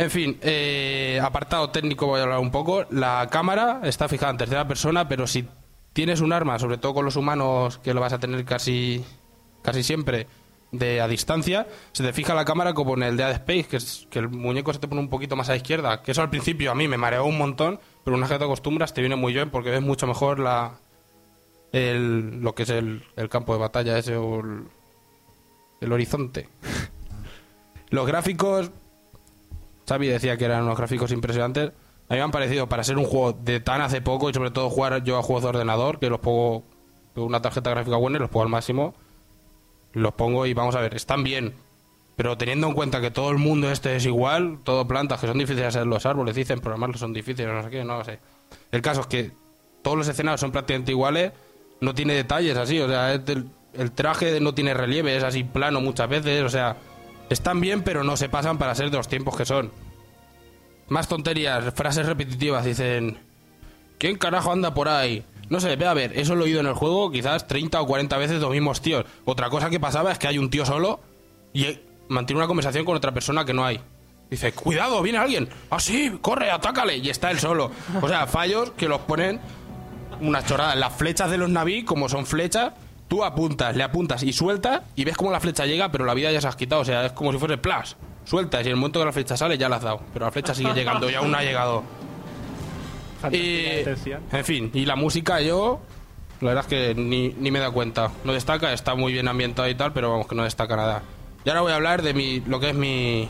En fin, eh, apartado técnico voy a hablar un poco. La cámara está fijada en tercera persona, pero si tienes un arma, sobre todo con los humanos, que lo vas a tener casi, casi siempre de a distancia, se te fija la cámara como en el Dead Space, que, es, que el muñeco se te pone un poquito más a la izquierda. Que eso al principio a mí me mareó un montón, pero una vez que te acostumbras te viene muy bien porque ves mucho mejor la el, lo que es el, el campo de batalla ese o el, el horizonte. Los gráficos Xavi decía que eran unos gráficos impresionantes. A mí me han parecido, para ser un juego de tan hace poco y sobre todo jugar yo a juegos de ordenador, que los pongo una tarjeta gráfica buena y los pongo al máximo, los pongo y vamos a ver, están bien. Pero teniendo en cuenta que todo el mundo este es igual, todo plantas que son difíciles de hacer los árboles, dicen programarlos son difíciles, no sé qué, no sé. El caso es que todos los escenarios son prácticamente iguales, no tiene detalles así, o sea, el traje no tiene relieve, es así plano muchas veces, o sea, están bien, pero no se pasan para ser de los tiempos que son. Más tonterías, frases repetitivas, dicen... ¿Quién carajo anda por ahí? No sé, ve a ver, eso lo he oído en el juego quizás 30 o 40 veces los mismos tíos. Otra cosa que pasaba es que hay un tío solo y eh, mantiene una conversación con otra persona que no hay. Dice, cuidado, viene alguien. Ah, sí, corre, atácale. Y está él solo. O sea, fallos que los ponen unas chorradas. Las flechas de los naví, como son flechas, tú apuntas, le apuntas y sueltas y ves cómo la flecha llega, pero la vida ya se has quitado. O sea, es como si fuese plas. Sueltas y en el momento que la flecha sale ya la has dado. Pero la flecha sigue llegando y aún no ha llegado. Y, en fin, y la música yo, la verdad es que ni, ni me da cuenta. No destaca, está muy bien ambientado y tal, pero vamos que no destaca nada. Y ahora voy a hablar de mi, lo que es mi,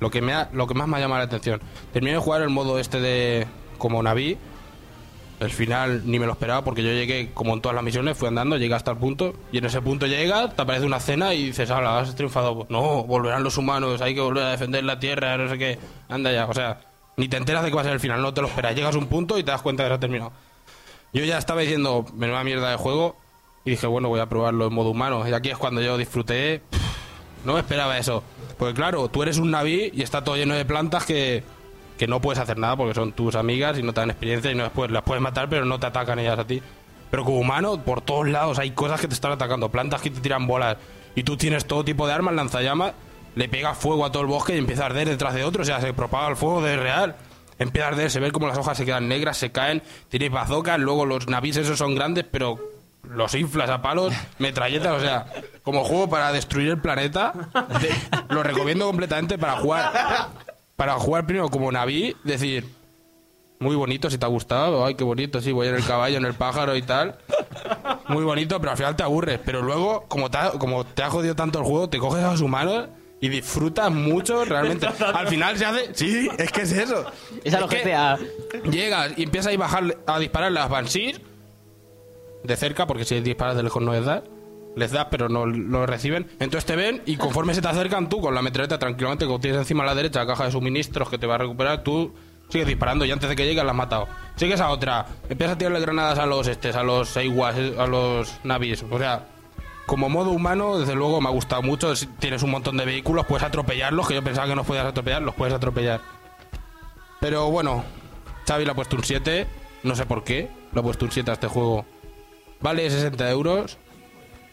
lo que me ha- lo que más me ha llamado la atención. Terminé de jugar el modo este de como Naví. El final ni me lo esperaba porque yo llegué, como en todas las misiones, fui andando, llegué hasta el punto. Y en ese punto llega, te aparece una cena y dices, hala, has triunfado. No, volverán los humanos, hay que volver a defender la tierra, no sé qué. Anda ya, o sea, ni te enteras de que va a ser el final, no te lo esperas. Llegas a un punto y te das cuenta de que se ha terminado. Yo ya estaba diciendo, menuda mierda de juego. Y dije, bueno, voy a probarlo en modo humano. Y aquí es cuando yo disfruté. No me esperaba eso. Porque claro, tú eres un naví y está todo lleno de plantas que, que no puedes hacer nada porque son tus amigas y no te dan experiencia y no después las puedes matar pero no te atacan ellas a ti. Pero como humano, por todos lados hay cosas que te están atacando, plantas que te tiran bolas y tú tienes todo tipo de armas, lanzallamas, le pegas fuego a todo el bosque y empieza a arder detrás de otro, o sea, se propaga el fuego de real. Empieza a arder, se ve como las hojas se quedan negras, se caen, tienes bazocas, luego los navíes esos son grandes, pero los inflas a palos, metralletas, o sea, como juego para destruir el planeta, te- lo recomiendo completamente para jugar. Para jugar primero como Naví, decir, muy bonito si te ha gustado, ay, qué bonito, sí, voy en el caballo, en el pájaro y tal. Muy bonito, pero al final te aburres. Pero luego, como te ha, como te ha jodido tanto el juego, te coges a los humanos y disfrutas mucho, realmente. Al final se hace... Sí, es que es eso.
Es a lo
que. Llegas y empiezas a, ir bajar, a disparar las Banshees de cerca, porque si disparas de lejos no les das. Les das, pero no lo reciben. Entonces te ven y conforme se te acercan tú con la metralleta tranquilamente, como tienes encima a la derecha la caja de suministros que te va a recuperar, tú sigues disparando y antes de que llegue la has matado. Sigues a otra, empiezas a tirarle granadas a los estes, a los Seiwas, a los Navis. O sea, como modo humano, desde luego me ha gustado mucho. Si Tienes un montón de vehículos, puedes atropellarlos, que yo pensaba que no podías atropellar, los puedes atropellar. Pero bueno, Xavi le ha puesto un 7, no sé por qué, le ha puesto un 7 a este juego. Vale 60 euros,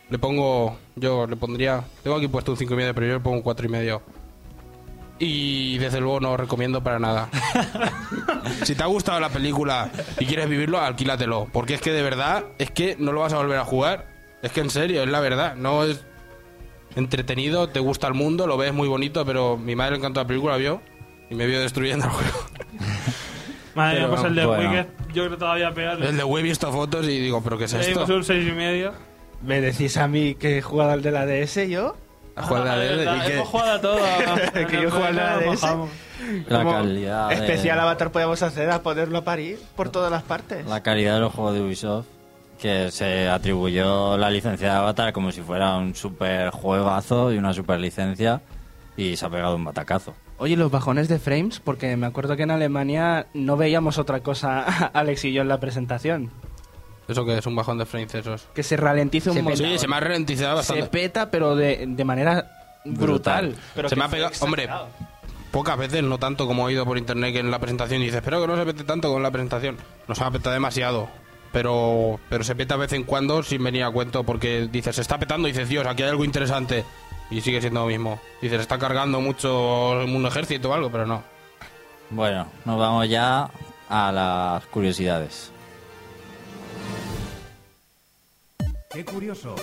le pongo, yo le pondría, tengo aquí puesto un 5,5, pero yo le pongo un 4,5. Y desde luego no lo recomiendo para nada. si te ha gustado la película y quieres vivirlo, alquílatelo. Porque es que de verdad, es que no lo vas a volver a jugar. Es que en serio, es la verdad. No es entretenido, te gusta el mundo, lo ves muy bonito, pero mi madre le encantó la película, vio y me vio destruyendo el juego.
Madre mía, pues el de
bueno.
Wicked, yo creo todavía peor.
El de Wii he visto fotos y digo, ¿pero qué es
Le
esto?
dimos un seis y medio.
¿Me decís a mí que he jugado al de la DS yo?
¿A jugar
Ah,
la
verdad,
que-
Hemos jugado a todo.
Que yo juego al de la DS.
La calidad de-
Especial avatar podíamos hacer a ponerlo a parir por todas las partes.
La calidad de los juegos de Ubisoft, que se atribuyó la licencia de Avatar como si fuera un super juegazo y una super licencia, y se ha pegado un batacazo.
Oye, los bajones de frames, porque me acuerdo que en Alemania no veíamos otra cosa, Alex y yo, en la presentación.
Eso que es un bajón de frames esos.
Que se ralentiza un
Se
montón.
peta. Sí, se me ha ralentizado bastante.
Se peta, pero de, de manera brutal. Pero
se me ha pegado, hombre, pocas veces, no tanto como he oído por internet que en la presentación dices, espero que no se pete tanto como en la presentación. No se me ha petado demasiado. Pero, pero se peta de vez en cuando sin venir a cuento porque dices, se está petando y dices, Dios, aquí hay algo interesante. Y sigue siendo lo mismo. Dices, se está cargando mucho un ejército o algo, pero no.
Bueno, nos vamos ya a las curiosidades.
Qué curioso.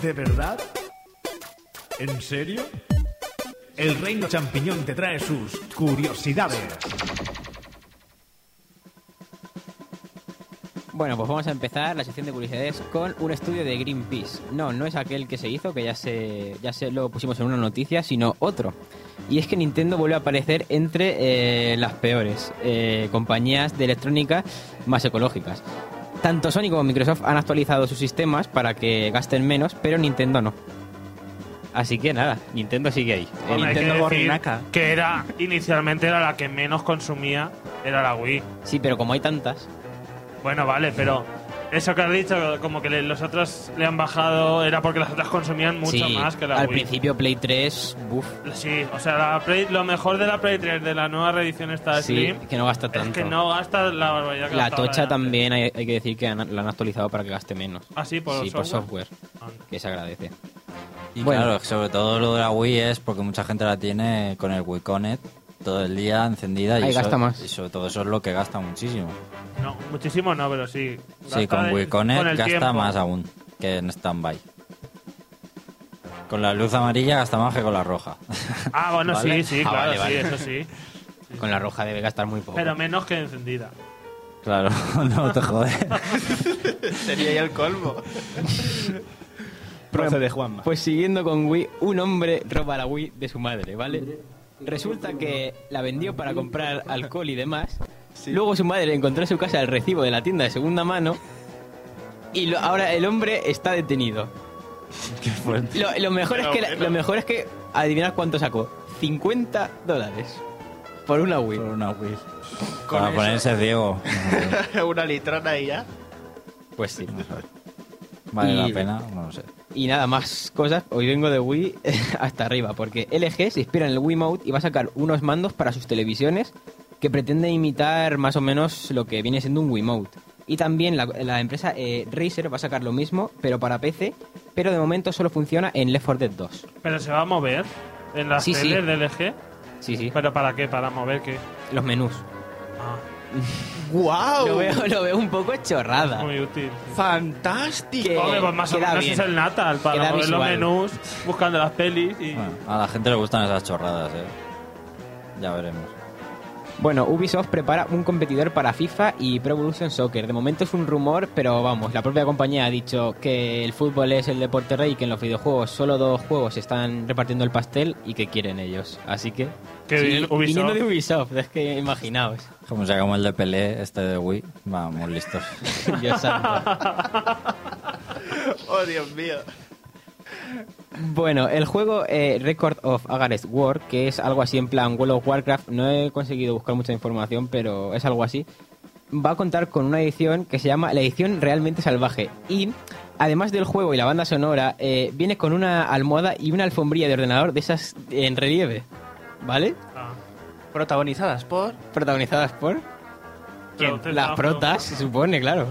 ¿De verdad? ¿En serio? El Reino Champiñón te trae sus curiosidades.
Bueno, pues vamos a empezar la sección de curiosidades con un estudio de Greenpeace. No, no es aquel que se hizo, que ya se, ya se lo pusimos en una noticia, sino otro. Y es que Nintendo vuelve a aparecer entre eh, las peores eh, compañías de electrónica más ecológicas. Tanto Sony como Microsoft han actualizado sus sistemas para que gasten menos, pero Nintendo no. Así que nada, Nintendo sigue ahí.
Hombre, hay que
Nintendo
decir. Que era, inicialmente era la que menos consumía, era la Wii.
Sí, pero como hay tantas.
Bueno, vale, pero eso que has dicho, como que le- los otros le han bajado, era porque las otras consumían mucho
Sí,
más que la
al
Wii.
principio Play 3, buf.
Sí, o sea, la Play- lo mejor de la Play 3 de la nueva reedición esta
Sí,
Slim
que no gasta
es
tanto.
que no gasta la barbaridad que
La
gastaba
tocha
antes.
también hay, hay que decir que han- la han actualizado para que gaste menos.
Ah, sí, por
sí, por
software.
software. Que se agradece.
Y
Bueno.
claro, sobre todo lo de la Wii es porque mucha gente la tiene con el Wii Connect todo el día encendida y,
Ahí
eso-
gasta más.
y sobre todo eso es lo que gasta muchísimo.
No, muchísimo no, pero sí.
Sí,
Gasta
con Connect
con el
gasta
tiempo.
más aún que en standby. Con la luz amarilla gasta más que con la roja.
Ah, bueno,
¿Vale?
sí, sí,
Ah,
claro,
vale, vale.
sí, eso sí.
Con la roja debe gastar muy poco.
Pero menos que encendida.
Claro, no te jodes.
Sería ya el colmo. Procede, Juanma.
Pues siguiendo con Wii, un hombre roba la Wii de su madre, ¿vale? Resulta que la vendió para comprar alcohol y demás. Luego su madre encontró en su casa el recibo de la tienda de segunda mano. Y lo- ahora el hombre está detenido. Lo, lo mejor es que la- lo mejor es que adivinad cuánto sacó. 50 dólares por una Wii.
Por una Wii. Para
eso.
ponerse ciego.
Una litrona y ya.
Pues sí.
Vale
Y-
la pena, no lo sé.
Y nada más cosas, hoy vengo de Wii hasta arriba, porque LG se inspira en el Wiimote y va a sacar unos mandos para sus televisiones que pretenden imitar más o menos lo que viene siendo un Wiimote. Y también la, la empresa eh, Razer va a sacar lo mismo, pero para PC, pero de momento solo funciona en Left 4 Dead 2.
Pero se va a mover en las
Sí, sí.
teles de LG.
Sí, sí.
¿Pero para qué? ¿Para mover qué?
Los menús.
Ah.
¡Guau!
Lo veo, lo veo un poco chorrada.
Muy útil.
¡Fantástico!
Que-
Hombre, pues más o
queda
menos
bien.
es el Natal para
Queda
mover los
visual.
menús, buscando las pelis y...
Bueno, a la gente le gustan esas chorradas, ¿eh? Ya veremos.
Bueno, Ubisoft prepara un competidor para FIFA y Pro Evolution Soccer. De momento es un rumor, pero vamos, la propia compañía ha dicho que el fútbol es el deporte rey y que en los videojuegos solo dos juegos están repartiendo el pastel y que quieren ellos. Así que...
Qué bien, Ubisoft.
Viniendo de Ubisoft, es que imaginaos.
Como sea como el de Pelé, este de Wii, vamos listos.
Dios santo.
¡Oh, Dios mío!
Bueno, el juego eh, Record of Agarest War, que es algo así en plan World of Warcraft, no he conseguido buscar mucha información, pero es algo así, va a contar con una edición que se llama la edición realmente salvaje. Y además del juego y la banda sonora, eh, viene con una almohada y una alfombrilla de ordenador de esas en relieve, ¿vale?
Ah.
Protagonizadas por...
Protagonizadas por
te
las protas, se supone, claro.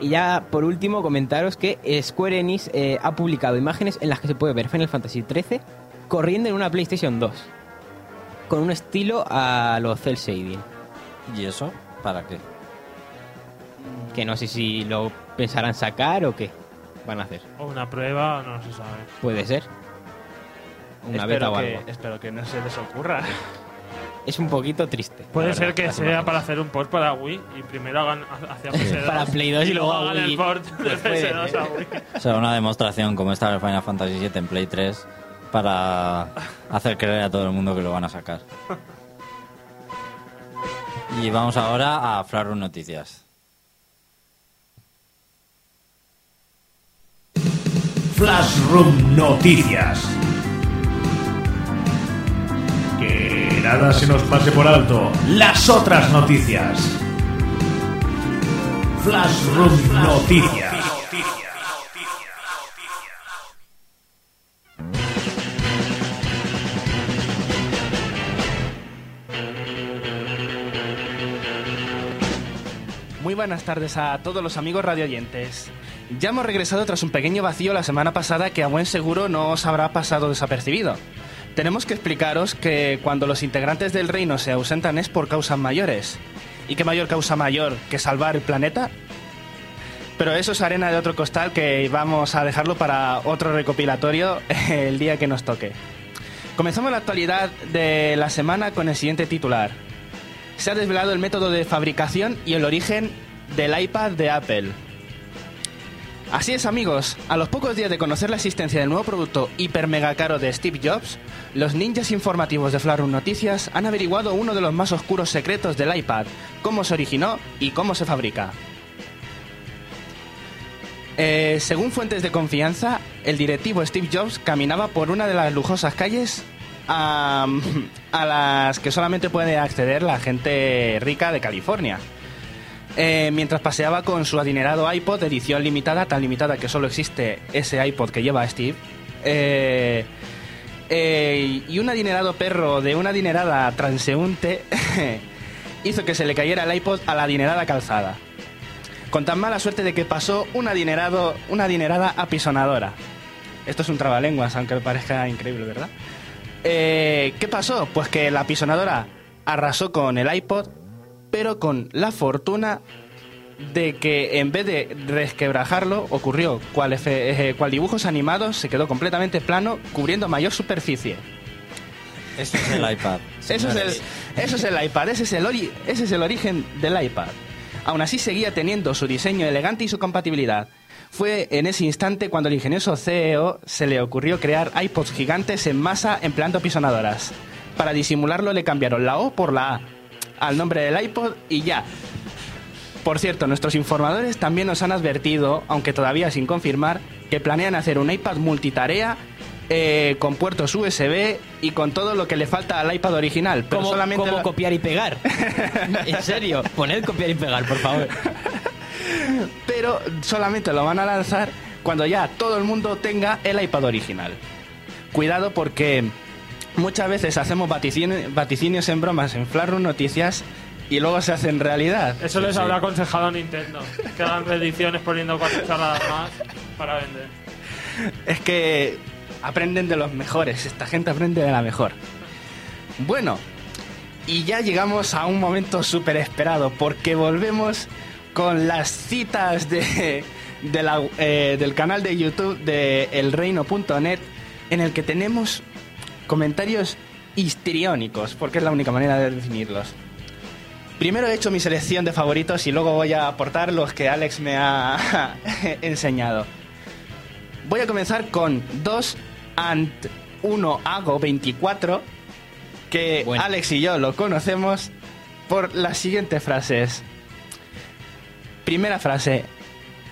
Y ya por último comentaros que eh, Square Enix eh, ha publicado imágenes en las que se puede ver Final Fantasy XIII corriendo en una PlayStation 2 con un estilo a los cel shading.
¿Y eso? ¿Para qué?
Que no sé si lo pensarán sacar o qué van a hacer.
O una prueba, no se sabe.
Puede ser. Una beta
espero,
o
que,
algo.
espero que no se les ocurra.
Es un poquito triste.
Puede ser
verdad,
que sea
imágenes.
para hacer un port para Wii y primero hagan hacia PS2
Para Play 2 y luego a
hagan
Wii.
el port de
Pues puede,
PS2 a Wii.
O sea, una demostración como esta del Final Fantasy VII en Play 3 para hacer creer a todo el mundo que lo van a sacar. Y vamos ahora a Flaro Noticias.
Flashroom Noticias. Nada se nos pase por alto. Las otras noticias. Flashroom Noticias.
Muy buenas tardes a todos los amigos radioyentes. Ya hemos regresado tras un pequeño vacío la semana pasada que a buen seguro no os habrá pasado desapercibido. Tenemos que explicaros que cuando los integrantes del reino se ausentan es por causas mayores. ¿Y qué mayor causa mayor que salvar el planeta? Pero eso es arena de otro costal que vamos a dejarlo para otro recopilatorio el día que nos toque. Comenzamos la actualidad de la semana con el siguiente titular. Se ha desvelado el método de fabricación y el origen del iPad de Apple. Así es amigos, a los pocos días de conocer la existencia del nuevo producto hiper mega caro de Steve Jobs, los ninjas informativos de Flarum Noticias han averiguado uno de los más oscuros secretos del iPad, cómo se originó y cómo se fabrica. Eh, según fuentes de confianza, el directivo Steve Jobs caminaba por una de las lujosas calles a las que solamente puede acceder la gente rica de California. Eh, mientras paseaba con su adinerado iPod edición limitada, tan limitada que solo existe ese iPod que lleva Steve, eh, eh, y un adinerado perro de una adinerada transeúnte hizo que se le cayera el iPod a la adinerada calzada. Con tan mala suerte de que pasó adinerado, una adinerada apisonadora. Esto es un trabalenguas, aunque parezca increíble, ¿verdad? Eh, ¿Qué pasó? Pues que la apisonadora arrasó con el iPod, pero con la fortuna de que en vez de resquebrajarlo, ocurrió cual, efe- eh, cual dibujos animados se quedó completamente plano, cubriendo mayor superficie.
Eso es el iPad.
Eso es, el,
señores.
eso es el iPad, ese es el, ori- ese es el origen del iPad. Aún así seguía teniendo su diseño elegante y su compatibilidad. Fue en ese instante cuando el ingenioso CEO se le ocurrió crear iPods gigantes en masa empleando pisonadoras. Para disimularlo le cambiaron la O por la A al nombre del iPod y ya. Por cierto, nuestros informadores también nos han advertido, aunque todavía sin confirmar, que planean hacer un iPad multitarea eh, con puertos USB y con todo lo que le falta al iPad original. Pero
¿Cómo,
solamente
cómo
lo-
copiar y pegar? en serio, poned copiar y pegar, por favor.
pero solamente lo van a lanzar cuando ya todo el mundo tenga el iPad original. Cuidado porque muchas veces hacemos vaticinios, vaticinios en bromas en Flashroom Noticias y luego se hacen realidad.
Eso les habrá aconsejado Nintendo. Que hagan reediciones poniendo cuatro chaladas más para vender.
Es que aprenden de los mejores, esta gente aprende de la mejor. Bueno, Y ya llegamos a un momento súper esperado, porque volvemos con las citas de, de la- eh, del canal de YouTube de elreino.net, en el que tenemos comentarios histriónicos, porque es la única manera de definirlos. Primero he hecho mi selección de favoritos y luego voy a aportar los que Alex me ha enseñado. Voy a comenzar con 2 and 1 hago 24, que
Bueno.
Alex y yo lo conocemos por las siguientes frases. Primera frase.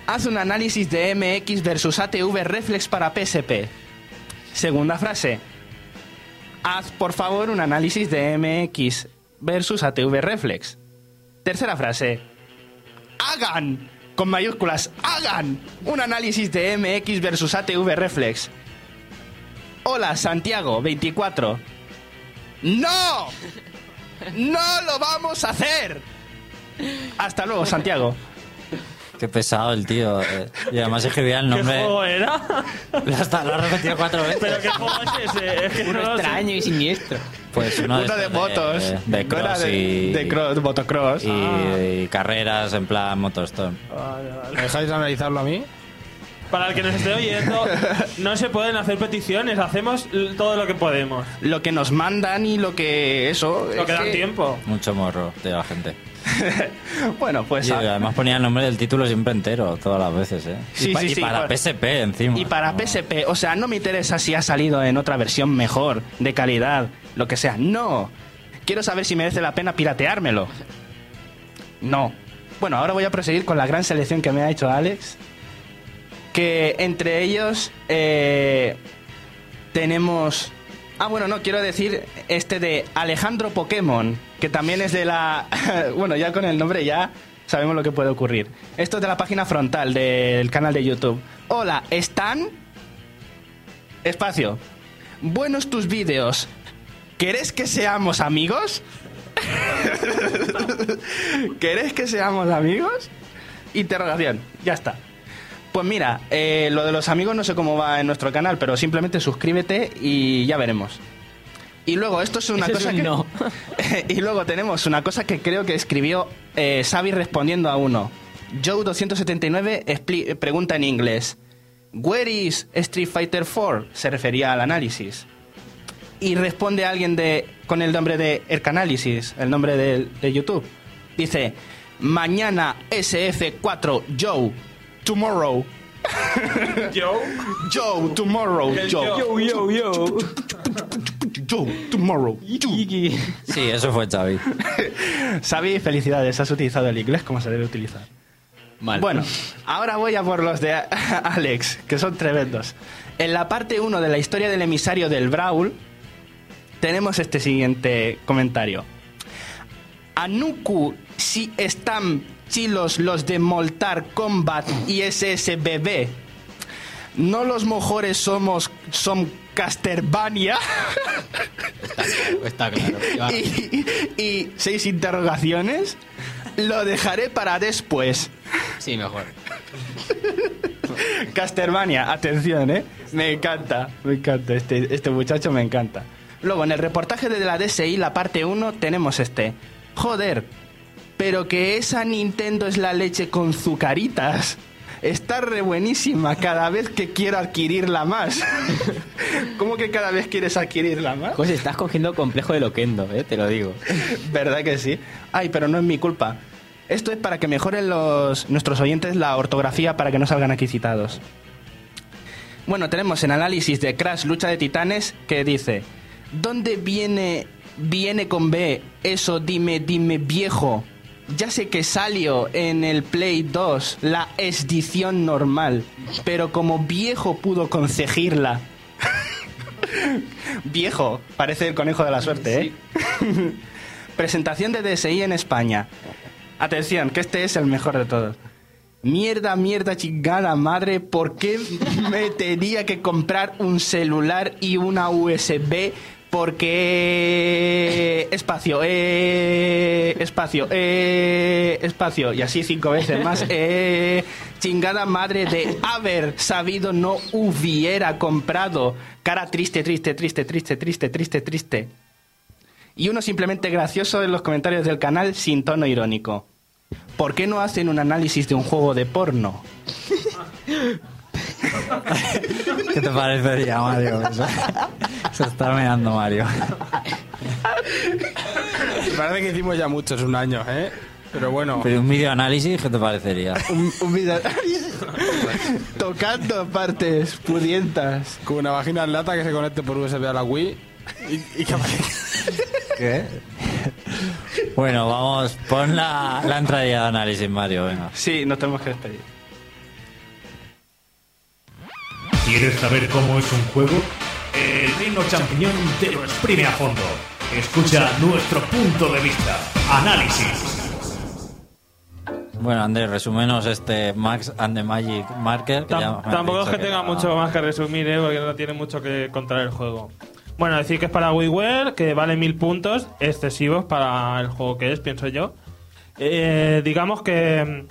Haz un análisis de MX versus ATV Reflex para PSP. Segunda frase. Haz por favor un análisis de MX versus ATV Reflex. Tercera frase. Hagan, con mayúsculas, hagan un análisis de MX versus ATV Reflex. Hola, Santiago, 24. ¡No! ¡No lo vamos a hacer! Hasta luego, Santiago.
Qué pesado el tío. eh. Y además escribía el
¿Qué
nombre.
juego era?
Hasta lo ha repetido cuatro veces.
¿Pero qué juego es ese? Es que
Uno
no lo sé.
extraño y siniestro.
Pues uno,
Uno de
estos
motos.
De, de
No era
cross
de,
y,
de cross, motocross.
y, y carreras en plan motostorm.
Vale, vale.
¿Me dejáis analizarlo a mí?
Para el que nos esté oyendo, no se pueden hacer peticiones, hacemos l- todo lo que podemos.
Lo que nos mandan y lo que eso.
Lo
es
que dan
que-
tiempo.
Mucho morro de la gente.
Bueno, pues.
Y además ponía el nombre del título siempre entero, todas las veces, ¿eh?
Sí,
y, pa-
sí,
y
sí,
para
claro.
PSP encima.
Y para
No.
PSP, o sea, no me interesa si ha salido en otra versión mejor, de calidad, lo que sea. No. Quiero saber si merece la pena pirateármelo. No. Bueno, ahora voy a proseguir con la gran selección que me ha hecho Alex. Que entre ellos eh, tenemos... Ah, bueno, no, quiero decir este de Alejandro Pokémon, que también es de la... bueno, ya con el nombre ya sabemos lo que puede ocurrir. Esto es de la página frontal del canal de YouTube. Hola, ¿están? Espacio. Buenos tus vídeos. ¿Querés que seamos amigos? ¿Querés que seamos amigos? Interrogación. Ya está. Pues mira, eh, lo de los amigos no sé cómo va en nuestro canal, pero simplemente suscríbete y ya veremos. Y luego, esto es una
Ese es
cosa
un
que...
no.
y luego tenemos una cosa que creo que escribió eh, Xavi respondiendo a uno. Joe279 expli- pregunta en inglés. Where is Street Fighter 4? Se refería al análisis. Y responde alguien de con el nombre de Ercanálisis, el nombre de, de YouTube. Dice, mañana SF4 Joe, tomorrow.
Yo,
Joe, tomorrow, Joe.
Joe.
yo, yo.
Joe, tomorrow. Joe.
Sí, eso fue Xavi.
Xavi, felicidades, has utilizado el inglés como se debe utilizar.
Mal.
Bueno, ahora voy a por los de Alex, que son tremendos. En la parte 1 de la historia del emisario del Brawl, tenemos este siguiente comentario. Anuku si están chilos los de Moltar Combat y SSBB. No los mejores somos son Casterbania
Está claro.
Y, y seis interrogaciones. Lo dejaré para después.
Sí, mejor.
Castermania, atención, ¿eh? Me encanta, me encanta, este, este muchacho me encanta. Luego, en el reportaje de la DSI, la parte 1, tenemos este. Joder, pero que esa Nintendo es la leche con zucaritas. Está re buenísima cada vez que quiero adquirirla más. ¿Cómo que cada vez quieres adquirirla más?
José, estás cogiendo complejo de loquendo, eh, te lo digo.
¿Verdad que sí? Ay, pero no es mi culpa. Esto es para que mejoren los, nuestros oyentes la ortografía para que no salgan aquí citados. Bueno, tenemos el análisis de Crash Lucha de Titanes que dice: ¿Dónde viene, viene con B eso? Dime, dime, viejo. Ya sé que salió en el Play 2 la edición normal, pero como viejo pudo conseguirla. viejo, parece el conejo de la suerte, ¿eh? Presentación de DSI en España. Atención, que este es el mejor de todos. Mierda, mierda, chingada madre, ¿por qué me tenía que comprar un celular y una USB? Porque espacio, eh, espacio, eh, espacio, y así cinco veces más. Eh, chingada madre de haber sabido no hubiera comprado. Cara triste, triste, triste, triste, triste, triste, triste. Y uno simplemente gracioso en los comentarios del canal sin tono irónico. ¿Por qué no hacen un análisis de un juego de porno?
¿Qué te parecería, Mario? Eso- Se está meando Mario.
Parece que hicimos ya muchos un año, ¿eh? Pero bueno.
Pero un video análisis, ¿qué te parecería?
Un, un video- Tocando partes pudientas.
Con una vagina en lata que se conecte por USB a la Wii. Y, y que
¿Qué? Bueno, vamos, pon la, la entradilla de análisis, Mario, venga.
Sí, nos tenemos que despedir.
¿Quieres saber cómo es un juego? El Reino Champiñón te lo exprime a fondo. Escucha nuestro punto de vista. Análisis.
Bueno, Andrés, resúmenos este Max and the Magic Marker. Que ya
tampoco es que tenga
no-
mucho más que resumir, ¿eh? porque no tiene mucho que contar el juego. Bueno, decir que es para WiiWare, que vale mil puntos excesivos para el juego que es, pienso yo. Eh, digamos que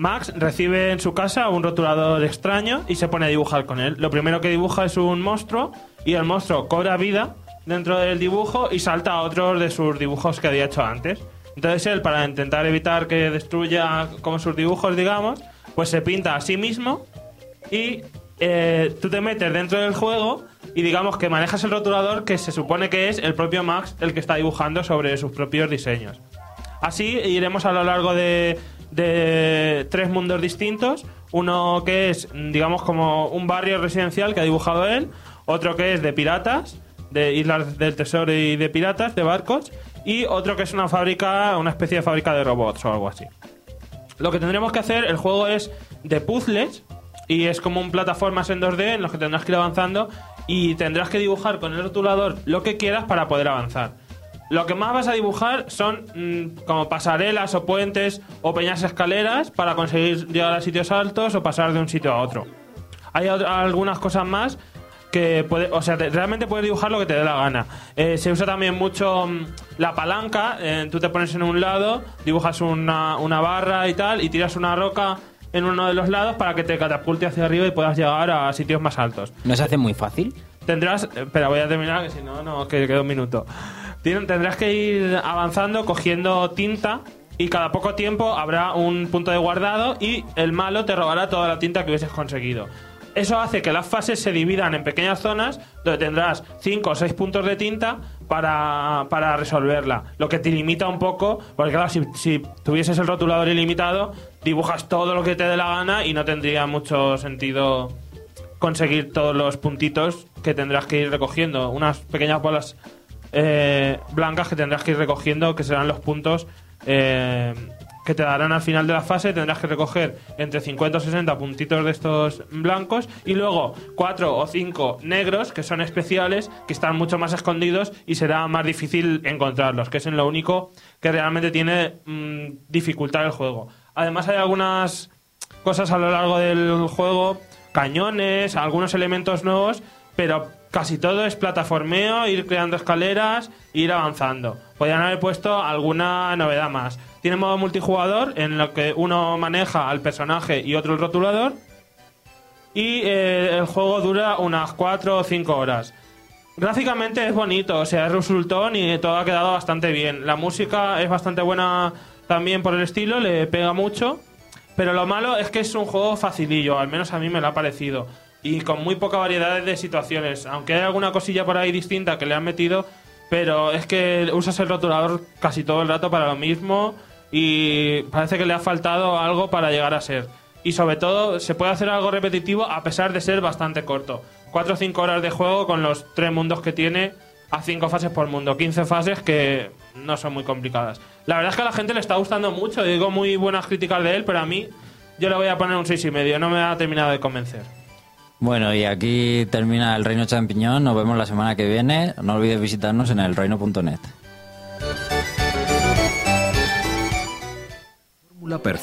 Max recibe en su casa un rotulador extraño y se pone a dibujar con él. Lo primero que dibuja es un monstruo y el monstruo cobra vida dentro del dibujo y salta a otros de sus dibujos que había hecho antes. Entonces él, para intentar evitar que destruya como sus dibujos, digamos, pues se pinta a sí mismo y eh, tú te metes dentro del juego y digamos que manejas el rotulador que se supone que es el propio Max el que está dibujando sobre sus propios diseños. Así iremos a lo largo de, de tres mundos distintos. Uno que es, digamos, como un barrio residencial que ha dibujado él. Otro que es de piratas, de islas del tesoro y de piratas, de barcos. Y otro que es una fábrica, una especie de fábrica de robots o algo así. Lo que tendremos que hacer, el juego es de puzzles y es como un plataformas en 2D en los que tendrás que ir avanzando y tendrás que dibujar con el rotulador lo que quieras para poder avanzar. Lo que más vas a dibujar son mm, como pasarelas o puentes o pequeñas escaleras para conseguir llegar a sitios altos o pasar de un sitio a otro. Hay algunas cosas más que puede, o sea, te- realmente puedes dibujar lo que te dé la gana. Eh, se usa también mucho mm, la palanca, eh, tú te pones en un lado, dibujas una, una barra y tal, y tiras una roca en uno de los lados para que te catapulte hacia arriba y puedas llegar a sitios más altos.
¿No se hace muy fácil?
Tendrás, espera, voy a terminar, que si no, no, que queda un minuto. Tendrás que ir avanzando cogiendo tinta y cada poco tiempo habrá un punto de guardado y el malo te robará toda la tinta que hubieses conseguido. Eso hace que las fases se dividan en pequeñas zonas donde tendrás 5 o 6 puntos de tinta para, para resolverla. Lo que te limita un poco, porque claro, si, si tuvieses el rotulador ilimitado, dibujas todo lo que te dé la gana y no tendría mucho sentido conseguir todos los puntitos que tendrás que ir recogiendo. Unas pequeñas bolas eh, blancas que tendrás que ir recogiendo, que serán los puntos eh, que te darán al final de la fase. Tendrás que recoger entre 50 o 60 puntitos de estos blancos y luego 4 o 5 negros, que son especiales, que están mucho más escondidos y será más difícil encontrarlos, que es en lo único que realmente tiene mm, dificultad el juego. Además hay algunas cosas a lo largo del juego, cañones, algunos elementos nuevos, pero casi todo es plataformeo, ir creando escaleras, ir avanzando. Podrían haber puesto alguna novedad más. Tiene modo multijugador en lo que uno maneja al personaje y otro el rotulador. Y eh, el juego dura unas 4 o 5 horas. Gráficamente es bonito, o sea, es resultón y todo ha quedado bastante bien. La música es bastante buena también por el estilo, le pega mucho. Pero lo malo es que es un juego facilillo, al menos a mí me lo ha parecido. Y con muy poca variedad de situaciones. Aunque hay alguna cosilla por ahí distinta que le han metido, pero es que usas el rotulador casi todo el rato para lo mismo y parece que le ha faltado algo para llegar a ser. Y sobre todo, se puede hacer algo repetitivo a pesar de ser bastante corto. 4 o 5 horas de juego con los tres mundos que tiene a 5 fases por mundo. 15 fases que no son muy complicadas. La verdad es que a la gente le está gustando mucho. Digo muy buenas críticas de él, pero a mí yo le voy a poner un 6,5. y medio. No me ha terminado de convencer.
Bueno, y aquí termina el Reino Champiñón. Nos vemos la semana que viene. No olvides visitarnos en el reino.net.
Fórmula perfecta.